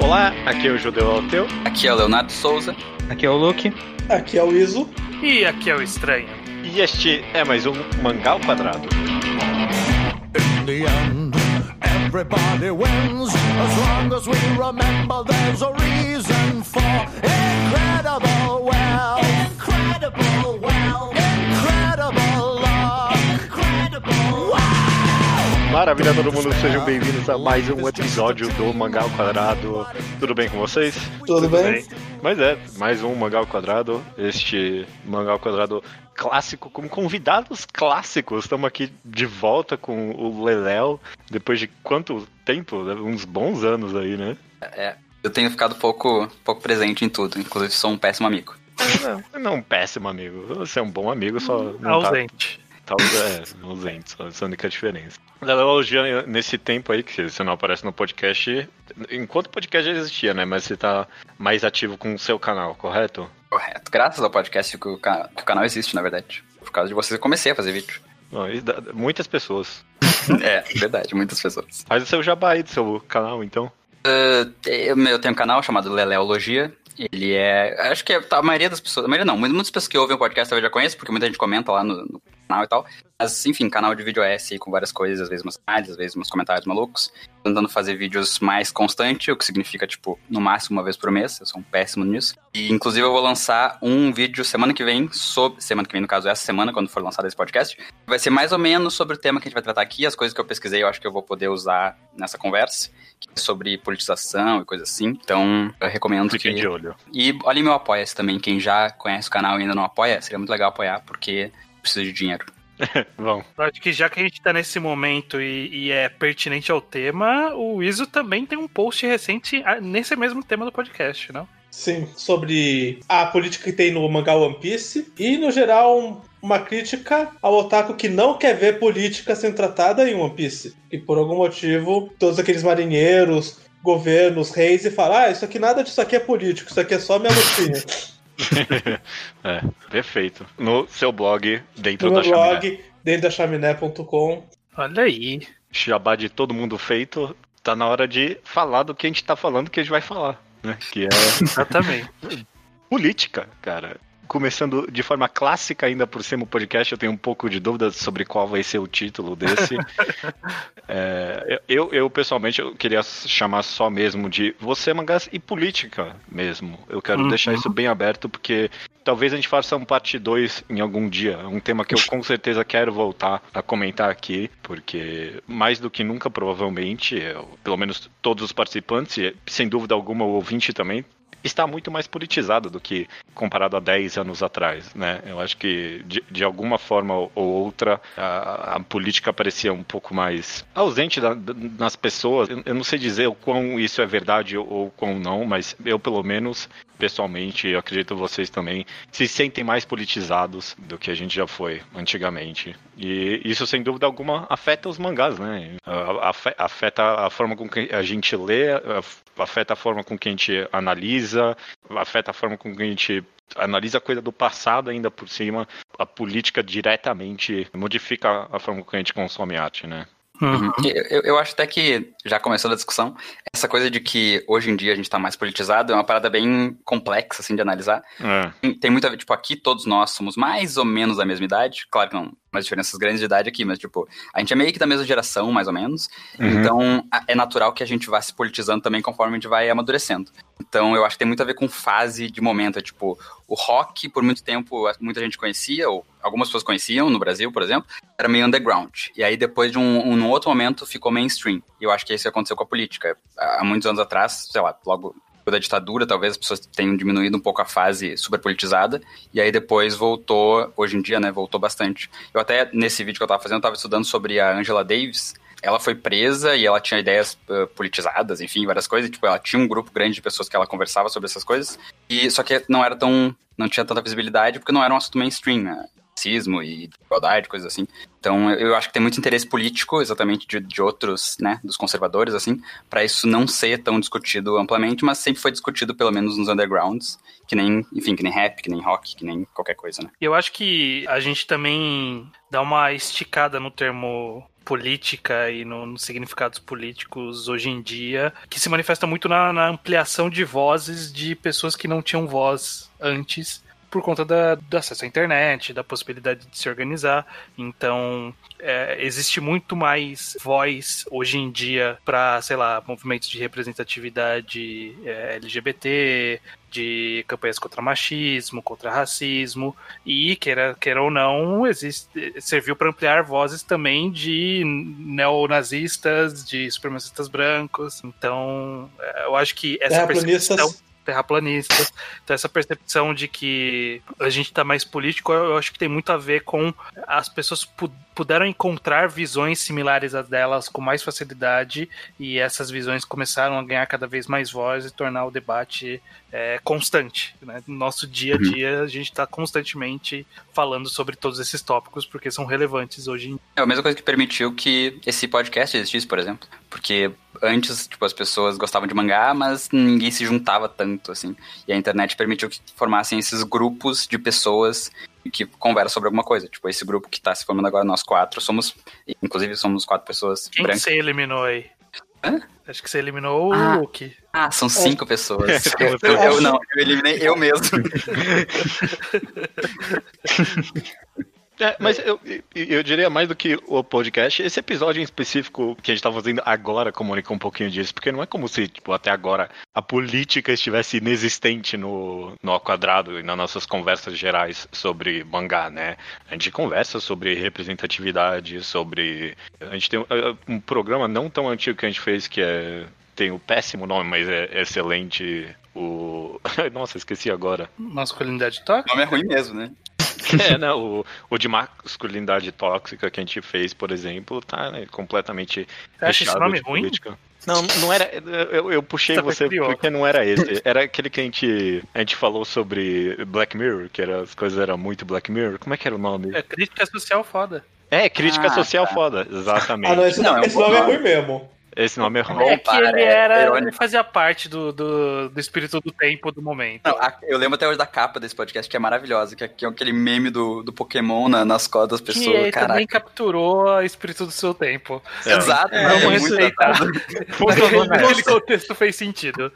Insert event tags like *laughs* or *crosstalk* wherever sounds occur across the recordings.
Olá, aqui é o Judeu Alteu. Aqui é o Leonardo Souza. Aqui é o Luke. Aqui é o Iso. E aqui é o Estranho. E este é mais um Mangal Quadrado. In the end, everybody wins as long as we remember there's a reason for incredible wealth, incredible wealth, incredible love, incredible Maravilha, todo mundo, sejam bem-vindos a mais um episódio do Mangal Quadrado. Tudo bem com vocês? Tudo, bem? Mas é, mais um Mangal Quadrado. Este Mangal Quadrado clássico, com convidados clássicos. Estamos aqui de volta com o Leléo, depois de quanto tempo? Uns bons anos aí, né? É, eu tenho ficado pouco, pouco presente em tudo, inclusive sou um péssimo amigo. Não, não um péssimo amigo. Você é um bom amigo, só não tá, Ausente. tá é, ausente, só essa é a única diferença. Já nesse tempo aí que você não aparece no podcast, enquanto o podcast já existia, né? Mas você tá mais ativo com o seu canal, correto? Correto. Graças ao podcast que o, ca- que o canal existe, na verdade. Por causa de vocês, eu comecei a fazer vídeo. Não, Muitas pessoas. *laughs* é, verdade, muitas pessoas. Faz o seu jabá aí do seu canal, então. Uh, eu, eu tenho um canal chamado Leleologia. Ele é. Acho que é- a maioria das pessoas. A maioria não, mas muitas pessoas que ouvem o podcast talvez já conheçam, porque muita gente comenta lá no, no canal e tal. Mas, enfim, canal de vídeo S aí com várias coisas, às vezes umas às vezes uns comentários malucos. Tentando fazer vídeos mais constante, o que significa, tipo, no máximo uma vez por mês. Eu sou um péssimo nisso. E, inclusive, eu vou lançar um vídeo semana que vem sobre. Semana que vem, no caso, essa semana, quando for lançado esse podcast. Vai ser mais ou menos sobre o tema que a gente vai tratar aqui, as coisas que eu pesquisei, eu acho que eu vou poder usar nessa conversa. Que é sobre politização e coisa assim. Então, eu recomendo Fiquem que. de olho. E olha meu apoia-se também. Quem já conhece o canal e ainda não apoia, seria muito legal apoiar, porque precisa de dinheiro. *laughs* Bom, Eu acho que já que a gente tá nesse momento e, e é pertinente ao tema, o Iso também tem um post recente ah, nesse mesmo tema do podcast, não? Sim, sobre a política que tem no mangá One Piece e, no geral, um- uma crítica ao otaku que não quer ver política sendo tratada em One Piece. E por algum motivo, todos aqueles marinheiros, governos, reis, e falam: ah, isso aqui nada disso aqui é político, isso aqui é só minha lutinha. *laughs* é, perfeito. No seu blog, dentro no da chaminé. blog, dentro da chaminé.com. Olha aí. Jabá de todo mundo feito, tá na hora de falar do que a gente tá falando que a gente vai falar. Né? Que é *laughs* Exatamente. política, cara. Começando de forma clássica ainda por cima o podcast, eu tenho um pouco de dúvida sobre qual vai ser o título desse. *laughs* É, eu, eu, pessoalmente, eu queria chamar só mesmo de Você Mangás e Política mesmo. Eu quero Uhum. deixar isso bem aberto, porque talvez a gente faça um parte 2 em algum dia. É um tema que eu com certeza quero voltar a comentar aqui, porque mais do que nunca, provavelmente, eu- pelo menos todos os participantes, e sem dúvida alguma o ouvinte também, está muito mais politizado do que comparado a 10 anos atrás, né? Eu acho que de, de alguma forma ou outra a, a política parecia um pouco mais ausente da- nas pessoas. Eu, eu não sei dizer o quão isso é verdade ou, ou quão não, mas eu pelo menos pessoalmente, eu acredito vocês também, se sentem mais politizados do que a gente já foi antigamente. E isso, sem dúvida alguma, afeta os mangás, né? Afeta a forma com que a gente lê, af- afeta a forma com que a gente analisa, afeta a forma com que a gente analisa a coisa do passado ainda por cima. A política diretamente modifica a forma com que a gente consome arte, né? Uhum. Eu, eu- acho até que, já começando a discussão, essa coisa de que hoje em dia a gente tá mais politizado é uma parada bem complexa, assim, de analisar. É. Tem, tem muito a ver, tipo, aqui todos nós somos mais ou menos da mesma idade. Claro que não, umas diferenças grandes de idade aqui, mas, tipo, a gente é meio que da mesma geração, mais ou menos. Uhum. Então, a- é natural que a gente vá se politizando também conforme a gente vai amadurecendo. Então, eu acho que tem muito a ver com fase de momento. É, tipo, o rock, por muito tempo, muita gente conhecia, ou algumas pessoas conheciam no Brasil, por exemplo, era meio underground. E aí, depois de um, um outro momento, ficou mainstream. E eu acho que isso aconteceu com a política. Há muitos anos atrás, sei lá, logo da ditadura, talvez as pessoas tenham diminuído um pouco a fase super politizada, e aí depois voltou, hoje em dia, né, voltou bastante. Eu até, nesse vídeo que eu tava fazendo, eu tava estudando sobre a Angela Davis, ela foi presa e ela tinha ideias uh, politizadas, enfim, várias coisas, tipo, ela tinha um grupo grande de pessoas que ela conversava sobre essas coisas, e só que não era tão, não tinha tanta visibilidade, porque não era um assunto mainstream, né? racismo e igualdade, coisas assim. Então, eu acho que tem muito interesse político, exatamente de, de outros, né, dos conservadores, assim, para isso não ser tão discutido amplamente, mas sempre foi discutido, pelo menos nos undergrounds, que nem, enfim, que nem rap, que nem rock, que nem qualquer coisa, né? Eu acho que a gente também dá uma esticada no termo política e no, nos significados políticos hoje em dia, que se manifesta muito na, na ampliação de vozes de pessoas que não tinham voz antes por conta da, do acesso à internet, da possibilidade de se organizar. Então, é, existe muito mais voz hoje em dia para, sei lá, movimentos de representatividade é, LGBT, de campanhas contra machismo, contra racismo, e, queira, queira ou não, existe, serviu para ampliar vozes também de neonazistas, de supremacistas brancos. Então, é, eu acho que essa percepção terraplanistas. Então, essa percepção de que a gente está mais político, eu acho que tem muito a ver com as pessoas puderam encontrar visões similares às delas com mais facilidade e essas visões começaram a ganhar cada vez mais voz e tornar o debate é, constante. Né? No nosso dia a uhum. dia, a gente está constantemente falando sobre todos esses tópicos porque são relevantes hoje em dia. É a mesma coisa que permitiu que esse podcast existisse, por exemplo. Porque antes, tipo, as pessoas gostavam de mangá, mas ninguém se juntava tanto, assim. E a internet permitiu que formassem esses grupos de pessoas que conversam sobre alguma coisa. Tipo, esse grupo que está se formando agora, nós quatro, somos, inclusive, somos quatro pessoas Quem brancas. Quem você eliminou aí? Hã? Acho que você eliminou ah, o Luke. Ah, são cinco *laughs* é. pessoas. eu, eu, eu, não, eu eliminei eu mesmo. *laughs* *laughs* É, mas eu, eu diria mais do que o podcast, esse episódio em específico que a gente tá fazendo agora comunica um pouquinho disso, porque não é como se, tipo, até agora a política estivesse inexistente no, no ao quadrado e nas nossas conversas gerais sobre mangá, né? A gente conversa sobre representatividade, sobre. A gente tem um, é, um programa não tão antigo que a gente fez que é tem o péssimo nome, mas é excelente. O. *laughs* Nossa, esqueci agora. Masculinidade tóxica? O nome é ruim mesmo, né? *laughs* É, *laughs* né? O, o de masculinidade tóxica que a gente fez, por exemplo, tá né, completamente você acha esse nome ruim? Política. Não, não era. Eu, eu puxei você, você porque não era esse. Era aquele que a gente, a gente falou sobre Black Mirror, que era, as coisas eram muito Black Mirror. Como é que era o nome? É crítica social foda. É, crítica ah, social tá. foda, exatamente. Ah, não, esse, não, esse nome é ruim mesmo. Esse nome é ruim. É que ele era. Ele fazia parte do, do, do, espírito do tempo do momento. Não, a, eu lembro até hoje da capa desse podcast, que é maravilhosa, que é, que é aquele meme do, do Pokémon na, nas costas das pessoas. Que também capturou o espírito do seu tempo. É. Exato, é, não, é, muito *laughs* Aquele contexto fez sentido.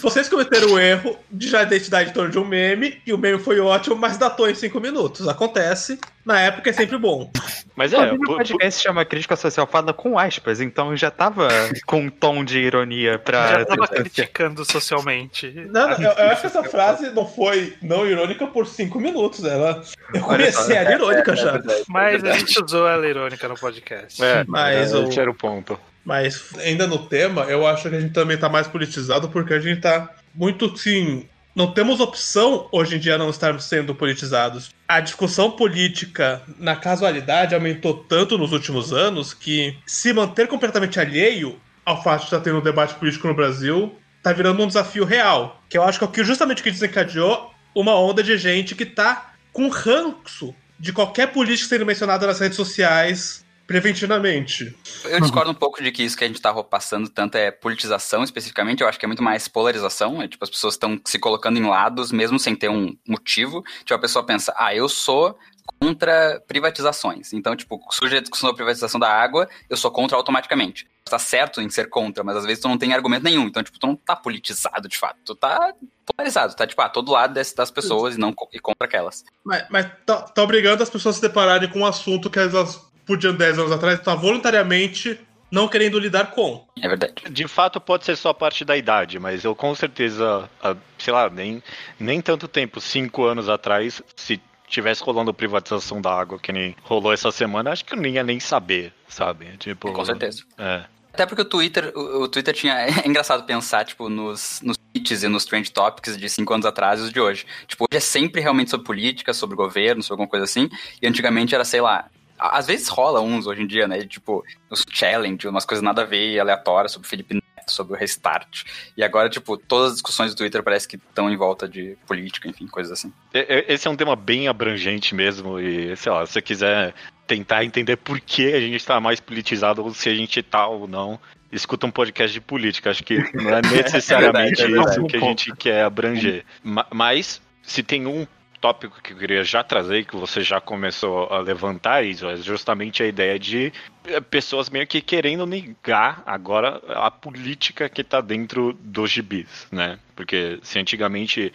Vocês cometeram o erro de já identidade em torno de um meme, e o meme foi ótimo, mas datou em 5 minutos. Acontece. Na época é sempre bom. Mas é, o podcast chama Crítica Social Fada com aspas, então já tava *laughs* com um tom de ironia pra. Já tava criticando socialmente. Não, não eu, eu, acho que essa frase não foi não irônica por cinco minutos. Ela, eu comecei a irônica é, já. É Mas a gente usou ela irônica no podcast. É, mas é, o... era o ponto. Mas ainda no tema, eu acho que a gente também tá mais politizado porque a gente tá muito, sim, não temos opção hoje em dia não estarmos sendo politizados. A discussão política na casualidade aumentou tanto nos últimos anos que se manter completamente alheio ao fato de estar tendo um debate político no Brasil está virando um desafio real. Que eu acho que é o que justamente que desencadeou uma onda de gente que está com ranço de qualquer político sendo mencionado nas redes sociais preventivamente. Eu discordo um pouco de que isso que a gente tá passando tanto é politização especificamente, eu acho que é muito mais polarização, é tipo as pessoas estão se colocando em lados mesmo sem ter um motivo. Tipo a pessoa pensa: "Ah, eu sou contra privatizações". Então, tipo, surge a discussão da privatização da água, eu sou contra automaticamente. Tá certo em ser contra, mas às vezes tu não tem argumento nenhum. Então, tipo, tu não tá politizado de fato. Tu tá polarizado, tá tipo, ah, todo lado das pessoas e não e contra aquelas. Mas, mas tá, tá obrigando as pessoas a se depararem com um assunto que elas podiam 10 anos atrás estar voluntariamente não querendo lidar com. É verdade. De fato, pode ser só parte da idade, mas eu com certeza, sei lá, nem, nem tanto tempo, cinco anos atrás, se tivesse rolando privatização da água que nem rolou essa semana, acho que eu nem ia nem saber, sabe? Tipo, com certeza. É. Até porque o Twitter, o, o, Twitter tinha. *laughs* É engraçado pensar, tipo, nos, nos tweets e nos trend topics de cinco anos atrás e os de hoje. Tipo, hoje é sempre realmente sobre política, sobre governo, sobre alguma coisa assim. E antigamente era, sei lá, às vezes rola uns hoje em dia, né? Tipo, os challenge, umas coisas nada a ver, aleatórias sobre Felipe Neto, sobre o restart. E agora, tipo, todas as discussões do Twitter parece que estão em volta de política, enfim, coisas assim. Esse é um tema bem abrangente mesmo, e sei lá, se você quiser tentar entender por que a gente está mais politizado ou se a gente tá ou não, escuta um podcast de política. Acho que não é *laughs* necessariamente É verdade, é verdade. isso que a gente quer abranger. Ma- Mas, se tem um tópico que eu queria já trazer que você já começou a levantar, isso é justamente a ideia de eh, pessoas meio que querendo negar agora a política que tá dentro dos gibis, né? Porque se antigamente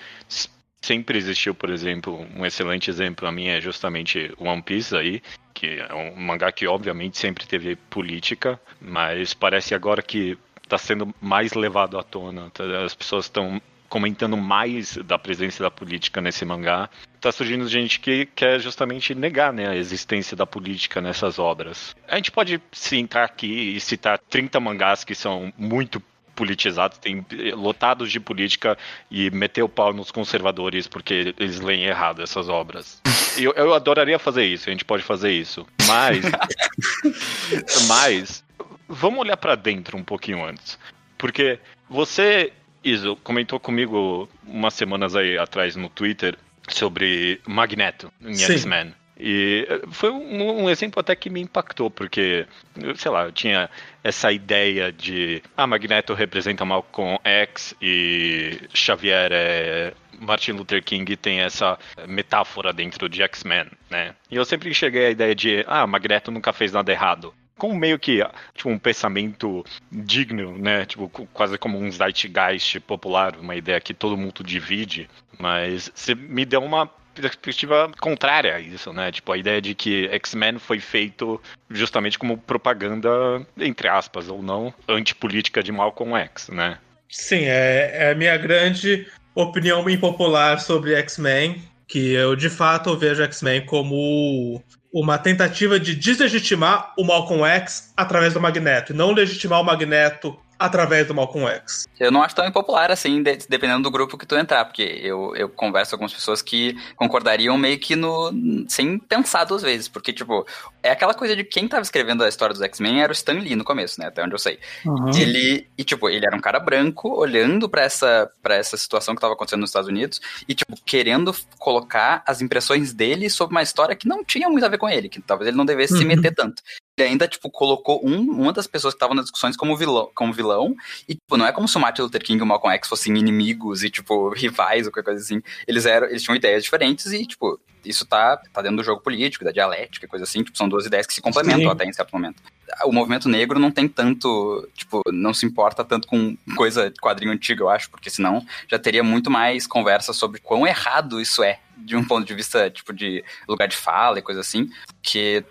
sempre existiu, por exemplo, um excelente exemplo a mim é justamente One Piece aí, que é um mangá que obviamente sempre teve política, mas parece agora que tá sendo mais levado à tona. tá? As pessoas estão comentando mais da presença da política nesse mangá. Tá surgindo gente que quer justamente negar né, a existência da política nessas obras. A gente pode sentar aqui e citar 30 mangás que são muito politizados, tem eh, lotados de política e meter o pau nos conservadores porque eles leem errado essas obras. Eu, eu adoraria fazer isso, a gente pode fazer isso. Mas. *laughs* mas. Vamos olhar pra dentro um pouquinho antes. Porque você, Iso, comentou comigo umas semanas aí atrás no Twitter sobre Magneto em. X-Men. E eh, foi um, um exemplo até que me impactou, porque, sei lá, eu tinha essa ideia de ah, Magneto representa Malcolm X e Xavier é Martin Luther King tem essa metáfora dentro de X-Men, né? E eu sempre cheguei à ideia de ah, Magneto nunca fez nada errado. Com meio que tipo, um pensamento digno, né? Tipo, quase como um zeitgeist popular, uma ideia que todo mundo divide. Mas você me deu uma perspectiva contrária a isso, né? Tipo, a ideia de que X-Men foi feito justamente como propaganda, entre aspas, ou não, antipolítica de Malcolm X, né? Sim, é, é a minha grande opinião impopular sobre X-Men, que eu de fato vejo X-Men como uma tentativa de deslegitimar o Malcolm X através do Magneto, e não legitimar o Magneto através do Malcolm X. Eu não acho tão impopular assim, de- dependendo do grupo que tu entrar, porque eu, eu converso com algumas pessoas que concordariam meio que no. sem pensar duas vezes, porque, tipo, é aquela coisa de quem tava escrevendo a história dos X-Men era o Stan Lee no começo, né? Até onde eu sei. Ele, e, tipo, ele era um cara branco, olhando pra essa, pra essa situação que tava acontecendo nos Estados Unidos, e, tipo, querendo colocar as impressões dele sobre uma história que não tinha muito a ver com ele, que talvez ele não devesse se Uhum. meter tanto. Ele ainda, tipo, colocou um, uma das pessoas que estavam nas discussões como vilão, como vilão, e, tipo, não é como se o Martin Luther King e o Malcolm X fossem inimigos e, tipo, rivais ou qualquer coisa assim. Eles eram, eles tinham ideias diferentes e, tipo, isso tá, tá dentro do jogo político, da dialética e coisa assim, tipo, são duas ideias que se complementam Sim. até em certo momento. O movimento negro não tem tanto, tipo, não se importa tanto com coisa de quadrinho antigo, eu acho, porque senão já teria muito mais conversa sobre quão errado isso é, de um ponto de vista, tipo, de lugar de fala e coisa assim, que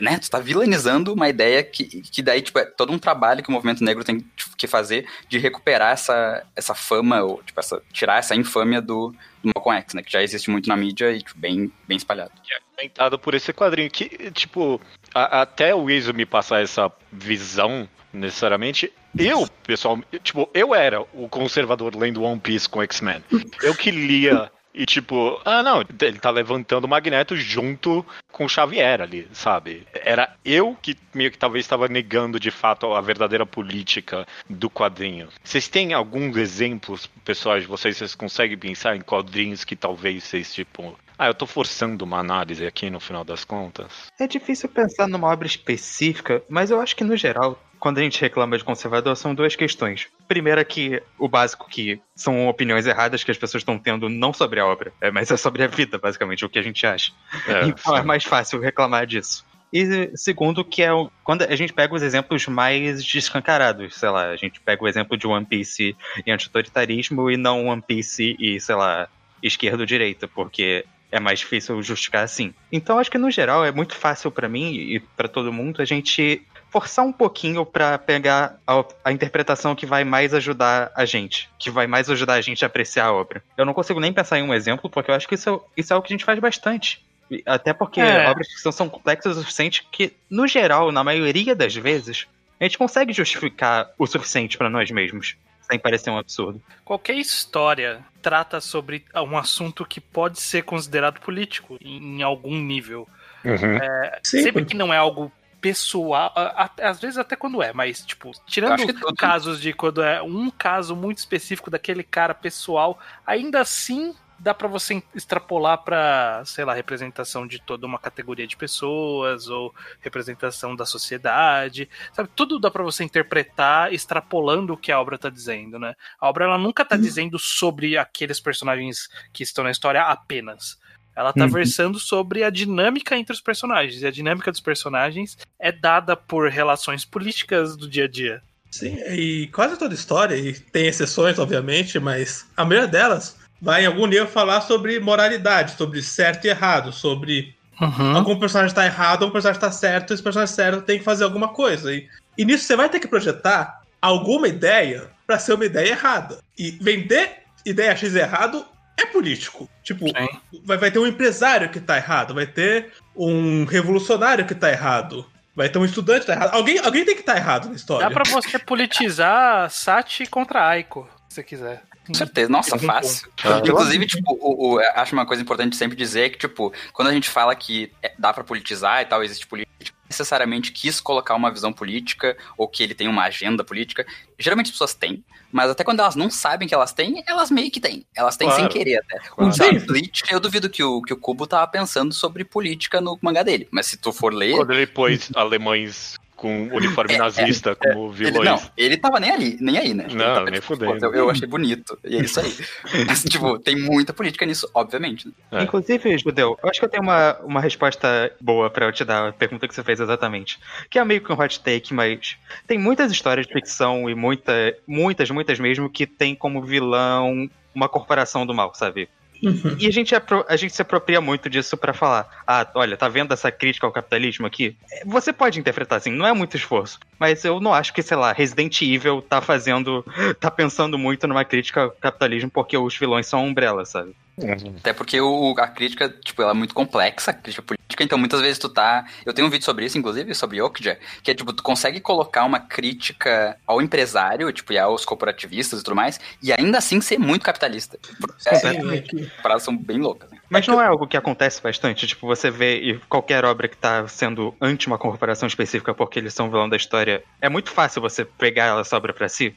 né, tu tá vilanizando uma ideia que, que daí, tipo, é todo um trabalho que o movimento negro tem que fazer de recuperar essa, essa fama, ou, tipo, essa, tirar essa infâmia do, do Malcolm X, né, que já existe muito na mídia e, tipo, bem, bem espalhado. Comentado por esse quadrinho que, tipo, a- até o Iso me passar essa visão, necessariamente, eu, pessoal, tipo, eu era o conservador lendo One Piece com X-Men. Eu que lia e, tipo, ah, não, ele tá levantando o Magneto junto com o Xavier ali, sabe? Era eu que meio que talvez estava negando de fato a verdadeira política do quadrinho. Vocês têm alguns exemplos, pessoal, de vocês, vocês conseguem pensar em quadrinhos que talvez vocês, tipo, ah, eu tô forçando uma análise aqui no final das contas. É difícil pensar numa obra específica, mas eu acho que no geral, quando a gente reclama de conservador, são duas questões. Primeira que o básico que são opiniões erradas que as pessoas estão tendo não sobre a obra, é, mas é sobre a vida, basicamente, o que a gente acha. É, então é sim. mais fácil reclamar disso. E segundo, que é o- quando a gente pega os exemplos mais descancarados, sei lá, a gente pega o exemplo de One Piece e antiautoritarismo e não One Piece e, sei lá, esquerda-direita, porque é mais difícil justificar assim. Então acho que no geral é muito fácil pra mim e pra todo mundo a gente forçar um pouquinho pra pegar a, a interpretação que vai mais ajudar a gente, que vai mais ajudar a gente a apreciar a obra. Eu não consigo nem pensar em um exemplo, porque eu acho que isso é, isso é o que a gente faz bastante. Até porque É. obras de ficção são complexas o suficiente que, no geral, na maioria das vezes, a gente consegue justificar o suficiente pra nós mesmos, sem parecer um absurdo. Qualquer história trata sobre um assunto que pode ser considerado político em algum nível. Uhum. Sim, Sempre que não é algo pessoal, às vezes até quando é, mas tipo, tirando casos de quando é um caso muito específico daquele cara pessoal, ainda assim dá pra você extrapolar pra, sei lá, representação de toda uma categoria de pessoas ou representação da sociedade, sabe? Tudo dá pra você interpretar extrapolando o que a obra tá dizendo, né? A obra ela nunca tá dizendo sobre aqueles personagens que estão na história apenas. Ela tá Uhum. versando sobre a dinâmica entre os personagens. E a dinâmica dos personagens é dada por relações políticas do dia a dia. Sim, e quase toda história, e tem exceções, obviamente, mas a maioria delas vai em algum nível falar sobre moralidade, sobre certo e errado, sobre algum personagem tá errado, algum personagem tá certo, esse personagem certo tem que fazer alguma coisa. E, e nisso você vai ter que projetar alguma ideia pra ser uma ideia errada. E vender ideia X errado é político. Tipo, Sim. vai, vai ter um empresário que tá errado, vai ter um revolucionário que tá errado, vai ter um estudante que tá errado. Alguém, alguém tem que estar errado na história. Dá pra você politizar Sati contra Aiko, se você quiser. Com certeza, nossa, fácil. Inclusive, tipo, o, o- acho uma coisa importante sempre dizer que, tipo, quando a gente fala que é- dá pra politizar e tal, existe política, necessariamente quis colocar uma visão política ou que ele tem uma agenda política. Geralmente as pessoas têm, mas até quando elas não sabem que elas têm, elas meio que têm. Elas têm Claro. sem querer até. Claro. Bleach, eu duvido que o, que o Kubo tava pensando sobre política no mangá dele, mas se tu for ler, Quando ele pôs alemães com uniforme É, nazista como Ele, vilões. não, ele tava nem ali, nem aí, né? Ele Não, tava, nem tipo, fudendo. pô, Eu, eu achei bonito. E é isso aí. *laughs* Mas, tipo, tem muita política nisso, obviamente. né? É. Inclusive, Judeu, eu acho que eu tenho uma, uma resposta boa pra eu te dar a pergunta que você fez exatamente. Que é meio que um hot take, mas tem muitas histórias de ficção e muita, muitas, muitas mesmo, que tem como vilão uma corporação do mal, sabe? E a gente, a gente se apropria muito disso pra falar: ah, olha, tá vendo essa crítica ao capitalismo aqui? Você pode interpretar assim, não é muito esforço. Mas eu não acho que, sei lá, Resident Evil tá fazendo. *laughs* tá pensando muito numa crítica ao capitalismo porque os vilões são umbrella, sabe? Até porque o, a crítica, tipo, ela é muito complexa, a crítica política, então muitas vezes tu tá. Eu tenho um vídeo sobre isso, inclusive, sobre Okja, que é tipo, tu consegue colocar uma crítica ao empresário, tipo, e aos corporativistas e tudo mais, e ainda assim ser muito capitalista. É, é que- paradas são bem loucas. né? Mas não é algo que acontece bastante. Tipo, você vê e qualquer obra que tá sendo anti uma corporação específica porque eles são vilão da história, é muito fácil você pegar essa obra pra si.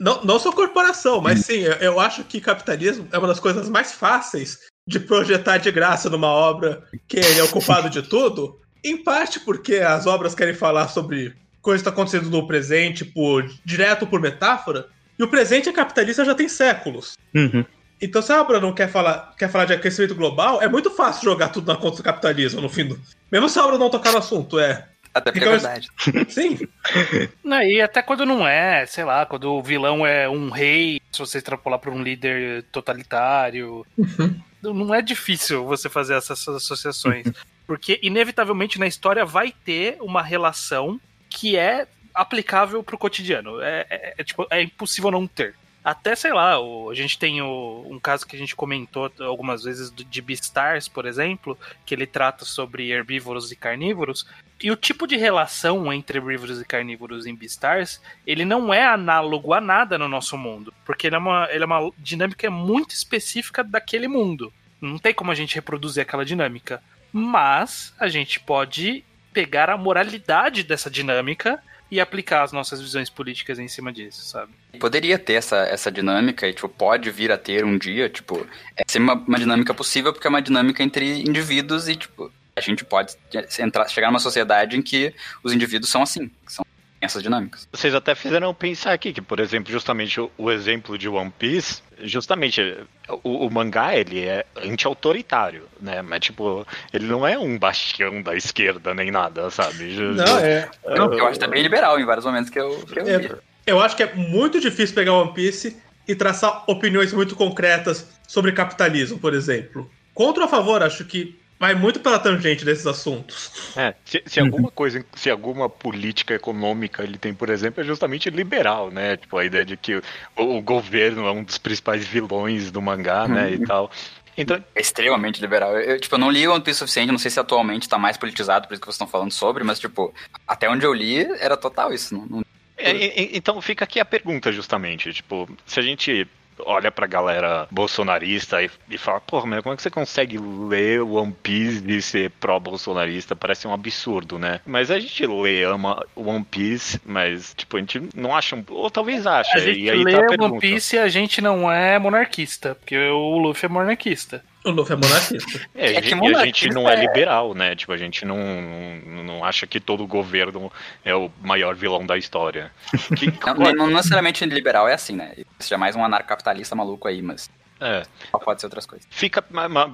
Não, não sou corporação, mas sim, eu, eu acho que capitalismo é uma das coisas mais fáceis de projetar de graça numa obra que ele é o culpado de tudo. Em parte porque as obras querem falar sobre coisas que estão acontecendo no presente, por direto por metáfora. E o presente é capitalista já tem séculos. Uhum. Então, se a obra não quer falar, quer falar de aquecimento global, é muito fácil jogar tudo na conta do capitalismo, no fim do. Mesmo se a obra não tocar no assunto, é. Até porque Então, é verdade. *laughs* Sim. Não, e até quando não é, sei lá, quando o vilão é um rei, se você extrapolar para um líder totalitário. Não é difícil você fazer essas associações. Porque, inevitavelmente, na história vai ter uma relação que é aplicável pro cotidiano. É, é- é, tipo, é impossível não ter. Até, sei lá, o- a gente tem o- um caso que a gente comentou algumas vezes do- de Beastars, por exemplo, que ele trata sobre herbívoros e carnívoros. E o tipo de relação entre herbívoros e carnívoros em Beastars, ele não é análogo a nada no nosso mundo. Porque ele é uma, ele é uma dinâmica muito específica daquele mundo. Não tem como a gente reproduzir aquela dinâmica. Mas a gente pode pegar a moralidade dessa dinâmica e aplicar as nossas visões políticas em cima disso, sabe? Poderia ter essa, essa dinâmica e, tipo, pode vir a ter um dia, tipo, é ser uma, uma dinâmica possível porque é uma dinâmica entre indivíduos e, tipo, a gente pode entrar, chegar numa sociedade em que os indivíduos são assim, são essas dinâmicas. Vocês até fizeram pensar aqui que, por exemplo, justamente o, o exemplo de One Piece, justamente o, o mangá ele é anti-autoritário, né? Mas tipo, ele não é um bastião da esquerda nem nada, sabe? Não, é. Eu acho bem liberal em vários momentos que eu, que eu É, vi. Eu acho que é muito difícil pegar One Piece e traçar opiniões muito concretas sobre capitalismo, por exemplo. Contra ou a favor, acho que vai muito pela tangente desses assuntos. É, se, se alguma coisa, se alguma política econômica ele tem, por exemplo, é justamente liberal, né? Tipo, a ideia de que o, o governo é um dos principais vilões do mangá, né? E tal. Então, É extremamente liberal. Eu, eu, tipo, eu não li One Piece o suficiente, não sei se atualmente tá mais politizado, por isso que vocês estão falando sobre, mas, tipo, até onde eu li, era total isso. Não, não- É, então fica aqui a pergunta, justamente. Tipo, se a gente olha pra galera bolsonarista e, e fala, porra, mas como é que você consegue ler One Piece e ser pró-bolsonarista? Parece um absurdo, né? Mas a gente lê, ama One Piece, mas, tipo, a gente não acha, um- ou talvez ache. A gente e aí lê tá a One. Piece e a gente não é monarquista, porque o Luffy é monarquista. O Luffy é monarquista. É, É que e a monarquista gente não é é- liberal, né? Tipo, a gente não, não, não acha que todo governo é o maior vilão da história. *laughs* Que- Não, não- não necessariamente liberal é assim, né? Isso é mais um anarcocapitalista maluco aí, mas é. pode ser outras coisas. Fica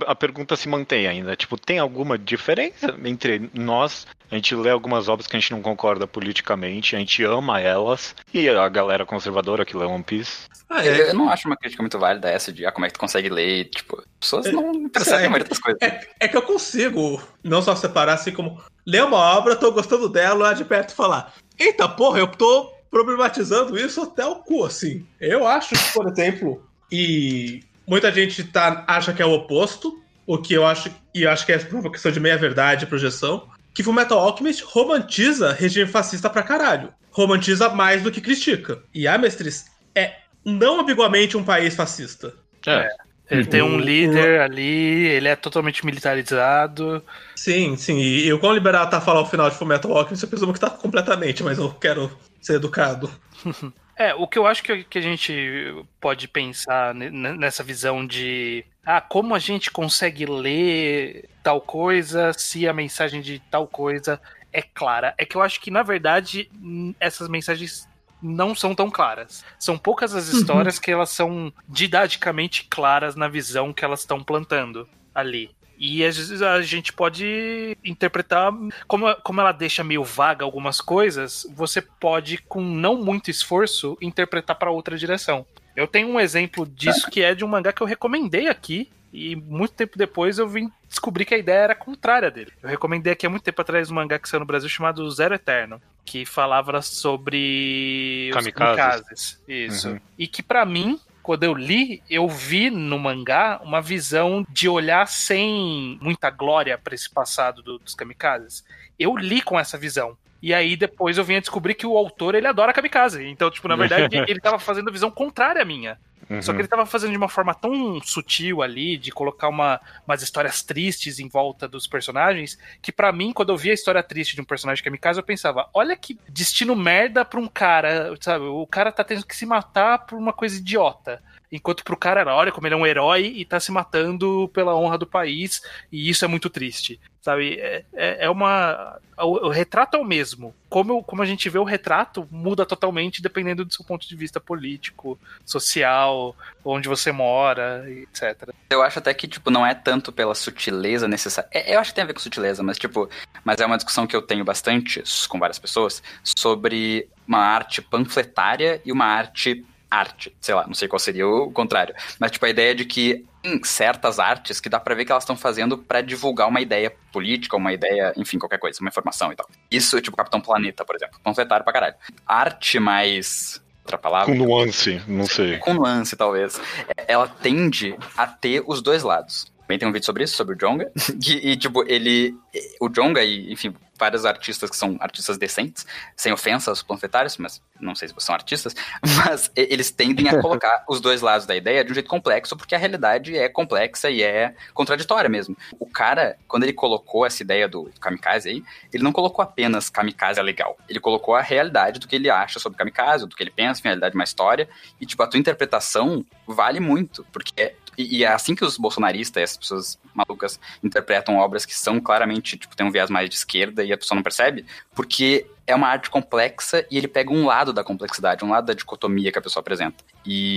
a pergunta se mantém ainda. Tipo, tem alguma diferença entre nós? A gente lê algumas obras que a gente não concorda politicamente, a gente ama elas, e a galera conservadora que lê One Piece. Ah, Eu, é. eu não acho uma crítica muito válida essa de ah, como é que tu consegue ler, tipo, as pessoas É, não percebem é, a maioria das coisas. É, é que eu consigo não só separar assim como ler uma obra, tô gostando dela, lá de perto falar. Eita porra, eu tô problematizando isso até o cu, assim. Eu acho que, por exemplo, e muita gente tá, acha que é o oposto, o que eu acho, e eu acho que é uma questão de meia-verdade e projeção, que Fullmetal Alchemist romantiza regime fascista pra caralho. Romantiza mais do que critica. E Amestris é não ambiguamente um país fascista. É. Ele tem um O- líder ali, ele é totalmente militarizado. Sim, sim. E, e o quão liberal tá falar o final de Fullmetal Alchemist, eu presumo que tá completamente, mas eu quero ser educado. *laughs* É, o que eu acho que, que a gente pode pensar ne- ne- nessa visão de ah, como a gente consegue ler tal coisa se a mensagem de tal coisa é clara. É que eu acho que, na verdade, essas mensagens não são tão claras. São poucas as histórias que elas são didaticamente claras na visão que elas estão plantando ali. E às vezes a gente pode interpretar, como, como ela deixa meio vaga algumas coisas, você pode, com não muito esforço, interpretar para outra direção. Eu tenho um exemplo disso que é de um mangá que eu recomendei aqui, e muito tempo depois eu vim descobrir que a ideia era contrária dele. Eu recomendei aqui há muito tempo atrás um mangá que saiu no Brasil chamado Zero Eterno, que falava sobre os Kamikazes. kamikazes. Isso. Uhum. E que pra mim, quando eu li, eu vi no mangá uma visão de olhar sem muita glória pra esse passado do- dos kamikazes. Eu li com essa visão. E aí depois eu vim a descobrir que o autor, ele adora kamikaze. Então, tipo, na verdade, *laughs* ele tava fazendo a visão contrária à minha. Só que ele tava fazendo de uma forma tão sutil ali, de colocar uma, umas histórias tristes em volta dos personagens, que pra mim, quando eu via a história triste de um personagem kamikaze, eu pensava, olha que destino merda pra um cara, sabe? O cara tá tendo que se matar por uma coisa idiota. Enquanto pro cara era, olha como ele é um herói e tá se matando pela honra do país, e isso é muito triste. Sabe? É, é, é uma. O, o retrato é o mesmo. Como, como a gente vê o retrato, muda totalmente dependendo do seu ponto de vista político, social, onde você mora, etc. Eu acho até que, tipo, não é tanto pela sutileza necessária. É, eu acho que tem a ver com sutileza, mas, tipo, mas é uma discussão que eu tenho bastante com várias pessoas sobre uma arte panfletária e uma arte arte. Sei lá, não sei qual seria o contrário. Mas, tipo, a ideia de que em certas artes que dá pra ver que elas estão fazendo pra divulgar uma ideia política, uma ideia, enfim, qualquer coisa, uma informação e tal. Isso, tipo, Capitão Planeta, por exemplo. Panfletário pra caralho. Arte mais. Outra palavra? Com nuance, não sei. com nuance, talvez, ela tende a ter os dois lados. Também tem um vídeo sobre isso, sobre o Jonga. *laughs* E, e, tipo, ele. O Jonga e, enfim, vários artistas que são artistas decentes, sem ofensa aos panfletários, mas não sei se são artistas, *laughs* mas eles tendem a colocar os dois lados da ideia de um jeito complexo, porque a realidade é complexa e é contraditória mesmo. O cara, quando ele colocou essa ideia do kamikaze aí, ele não colocou apenas kamikaze é legal. Ele colocou a realidade do que ele acha sobre kamikaze, do que ele pensa, enfim, a realidade de uma história. E, tipo, a tua interpretação vale muito, porque é, e, e é assim que os bolsonaristas, essas pessoas malucas, interpretam obras que são claramente, tipo, tem um viés mais de esquerda e a pessoa não percebe, porque é uma arte complexa e ele pega um lado da complexidade, um lado da dicotomia que a pessoa apresenta. E,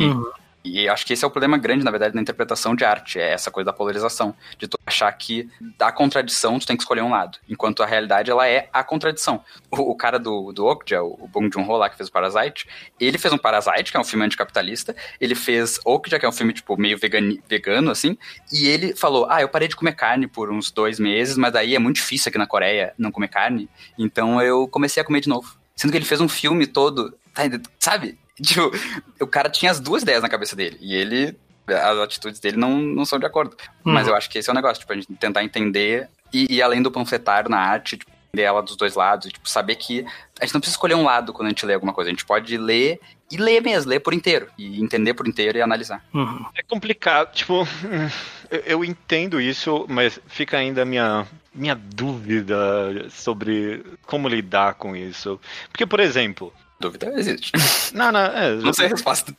e acho que esse é o problema grande, na verdade, da interpretação de arte, é essa coisa da polarização, de tu achar que da contradição tu tem que escolher um lado, enquanto a realidade ela é a contradição. O, o cara do, do Okja, o Bong Joon-ho lá que fez o Parasite, ele fez um Parasite, que é um filme anticapitalista, ele fez Okja, que é um filme, tipo, meio vegani, vegano, assim, e ele falou, ah, eu parei de comer carne por uns dois meses, mas daí é muito difícil aqui na Coreia não comer carne, então eu comecei a comer de novo. Sendo que ele fez um filme todo, tá, sabe? Tipo, o cara tinha as duas ideias na cabeça dele, e ele, as atitudes dele não, não são de acordo. Mas Uhum. eu acho que esse é o negócio, tipo, a gente tentar entender, e, e além do panfletário na arte, tipo, ela dos dois lados, tipo, saber que a gente não precisa escolher um lado quando a gente lê alguma coisa, a gente pode ler e ler mesmo, ler por inteiro, e entender por inteiro e analisar. Uhum. É complicado, tipo, *laughs* eu, eu entendo isso, mas fica ainda a minha, minha dúvida sobre como lidar com isso. Porque, por exemplo, Dúvida existe. *laughs* não, não, é, Não sei a resposta.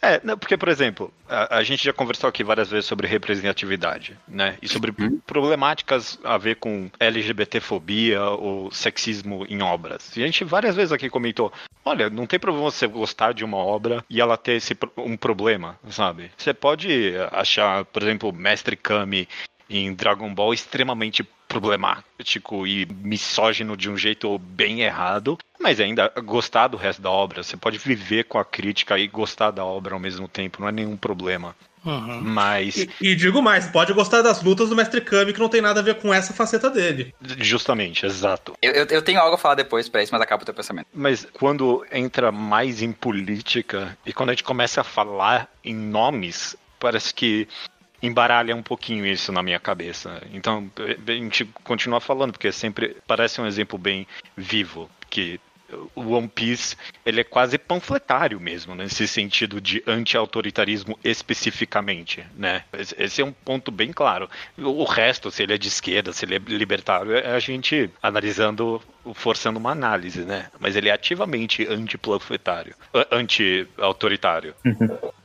É, não, porque, por exemplo, a, a gente já conversou aqui várias vezes sobre representatividade, né? E sobre Uhum. problemáticas a ver com LGBTfobia ou sexismo em obras. E a gente várias vezes aqui comentou: olha, não tem problema você gostar de uma obra e ela ter esse, um problema, sabe? Você pode achar, por exemplo, Mestre Kami em Dragon Ball extremamente problemático e misógino de um jeito bem errado, mas ainda gostar do resto da obra. Você pode viver com a crítica e gostar da obra ao mesmo tempo, não é nenhum problema. Uhum. Mas, E, e digo mais, pode gostar das lutas do Mestre Kami, que não tem nada a ver com essa faceta dele. justamente, exato. Eu, eu, eu tenho algo a falar depois pra isso, mas acaba o teu pensamento. Mas quando entra mais em política e quando a gente começa a falar em nomes, parece que embaralha um pouquinho isso na minha cabeça. Então, a gente continua falando, porque sempre parece um exemplo bem vivo, que o One Piece, ele é quase panfletário mesmo, nesse sentido de anti-autoritarismo especificamente, né? Esse- é um ponto bem claro. O resto, se ele é de esquerda, se ele é libertário, é a gente analisando, forçando uma análise, né? Mas ele é ativamente anti-panfletário, anti-autoritário.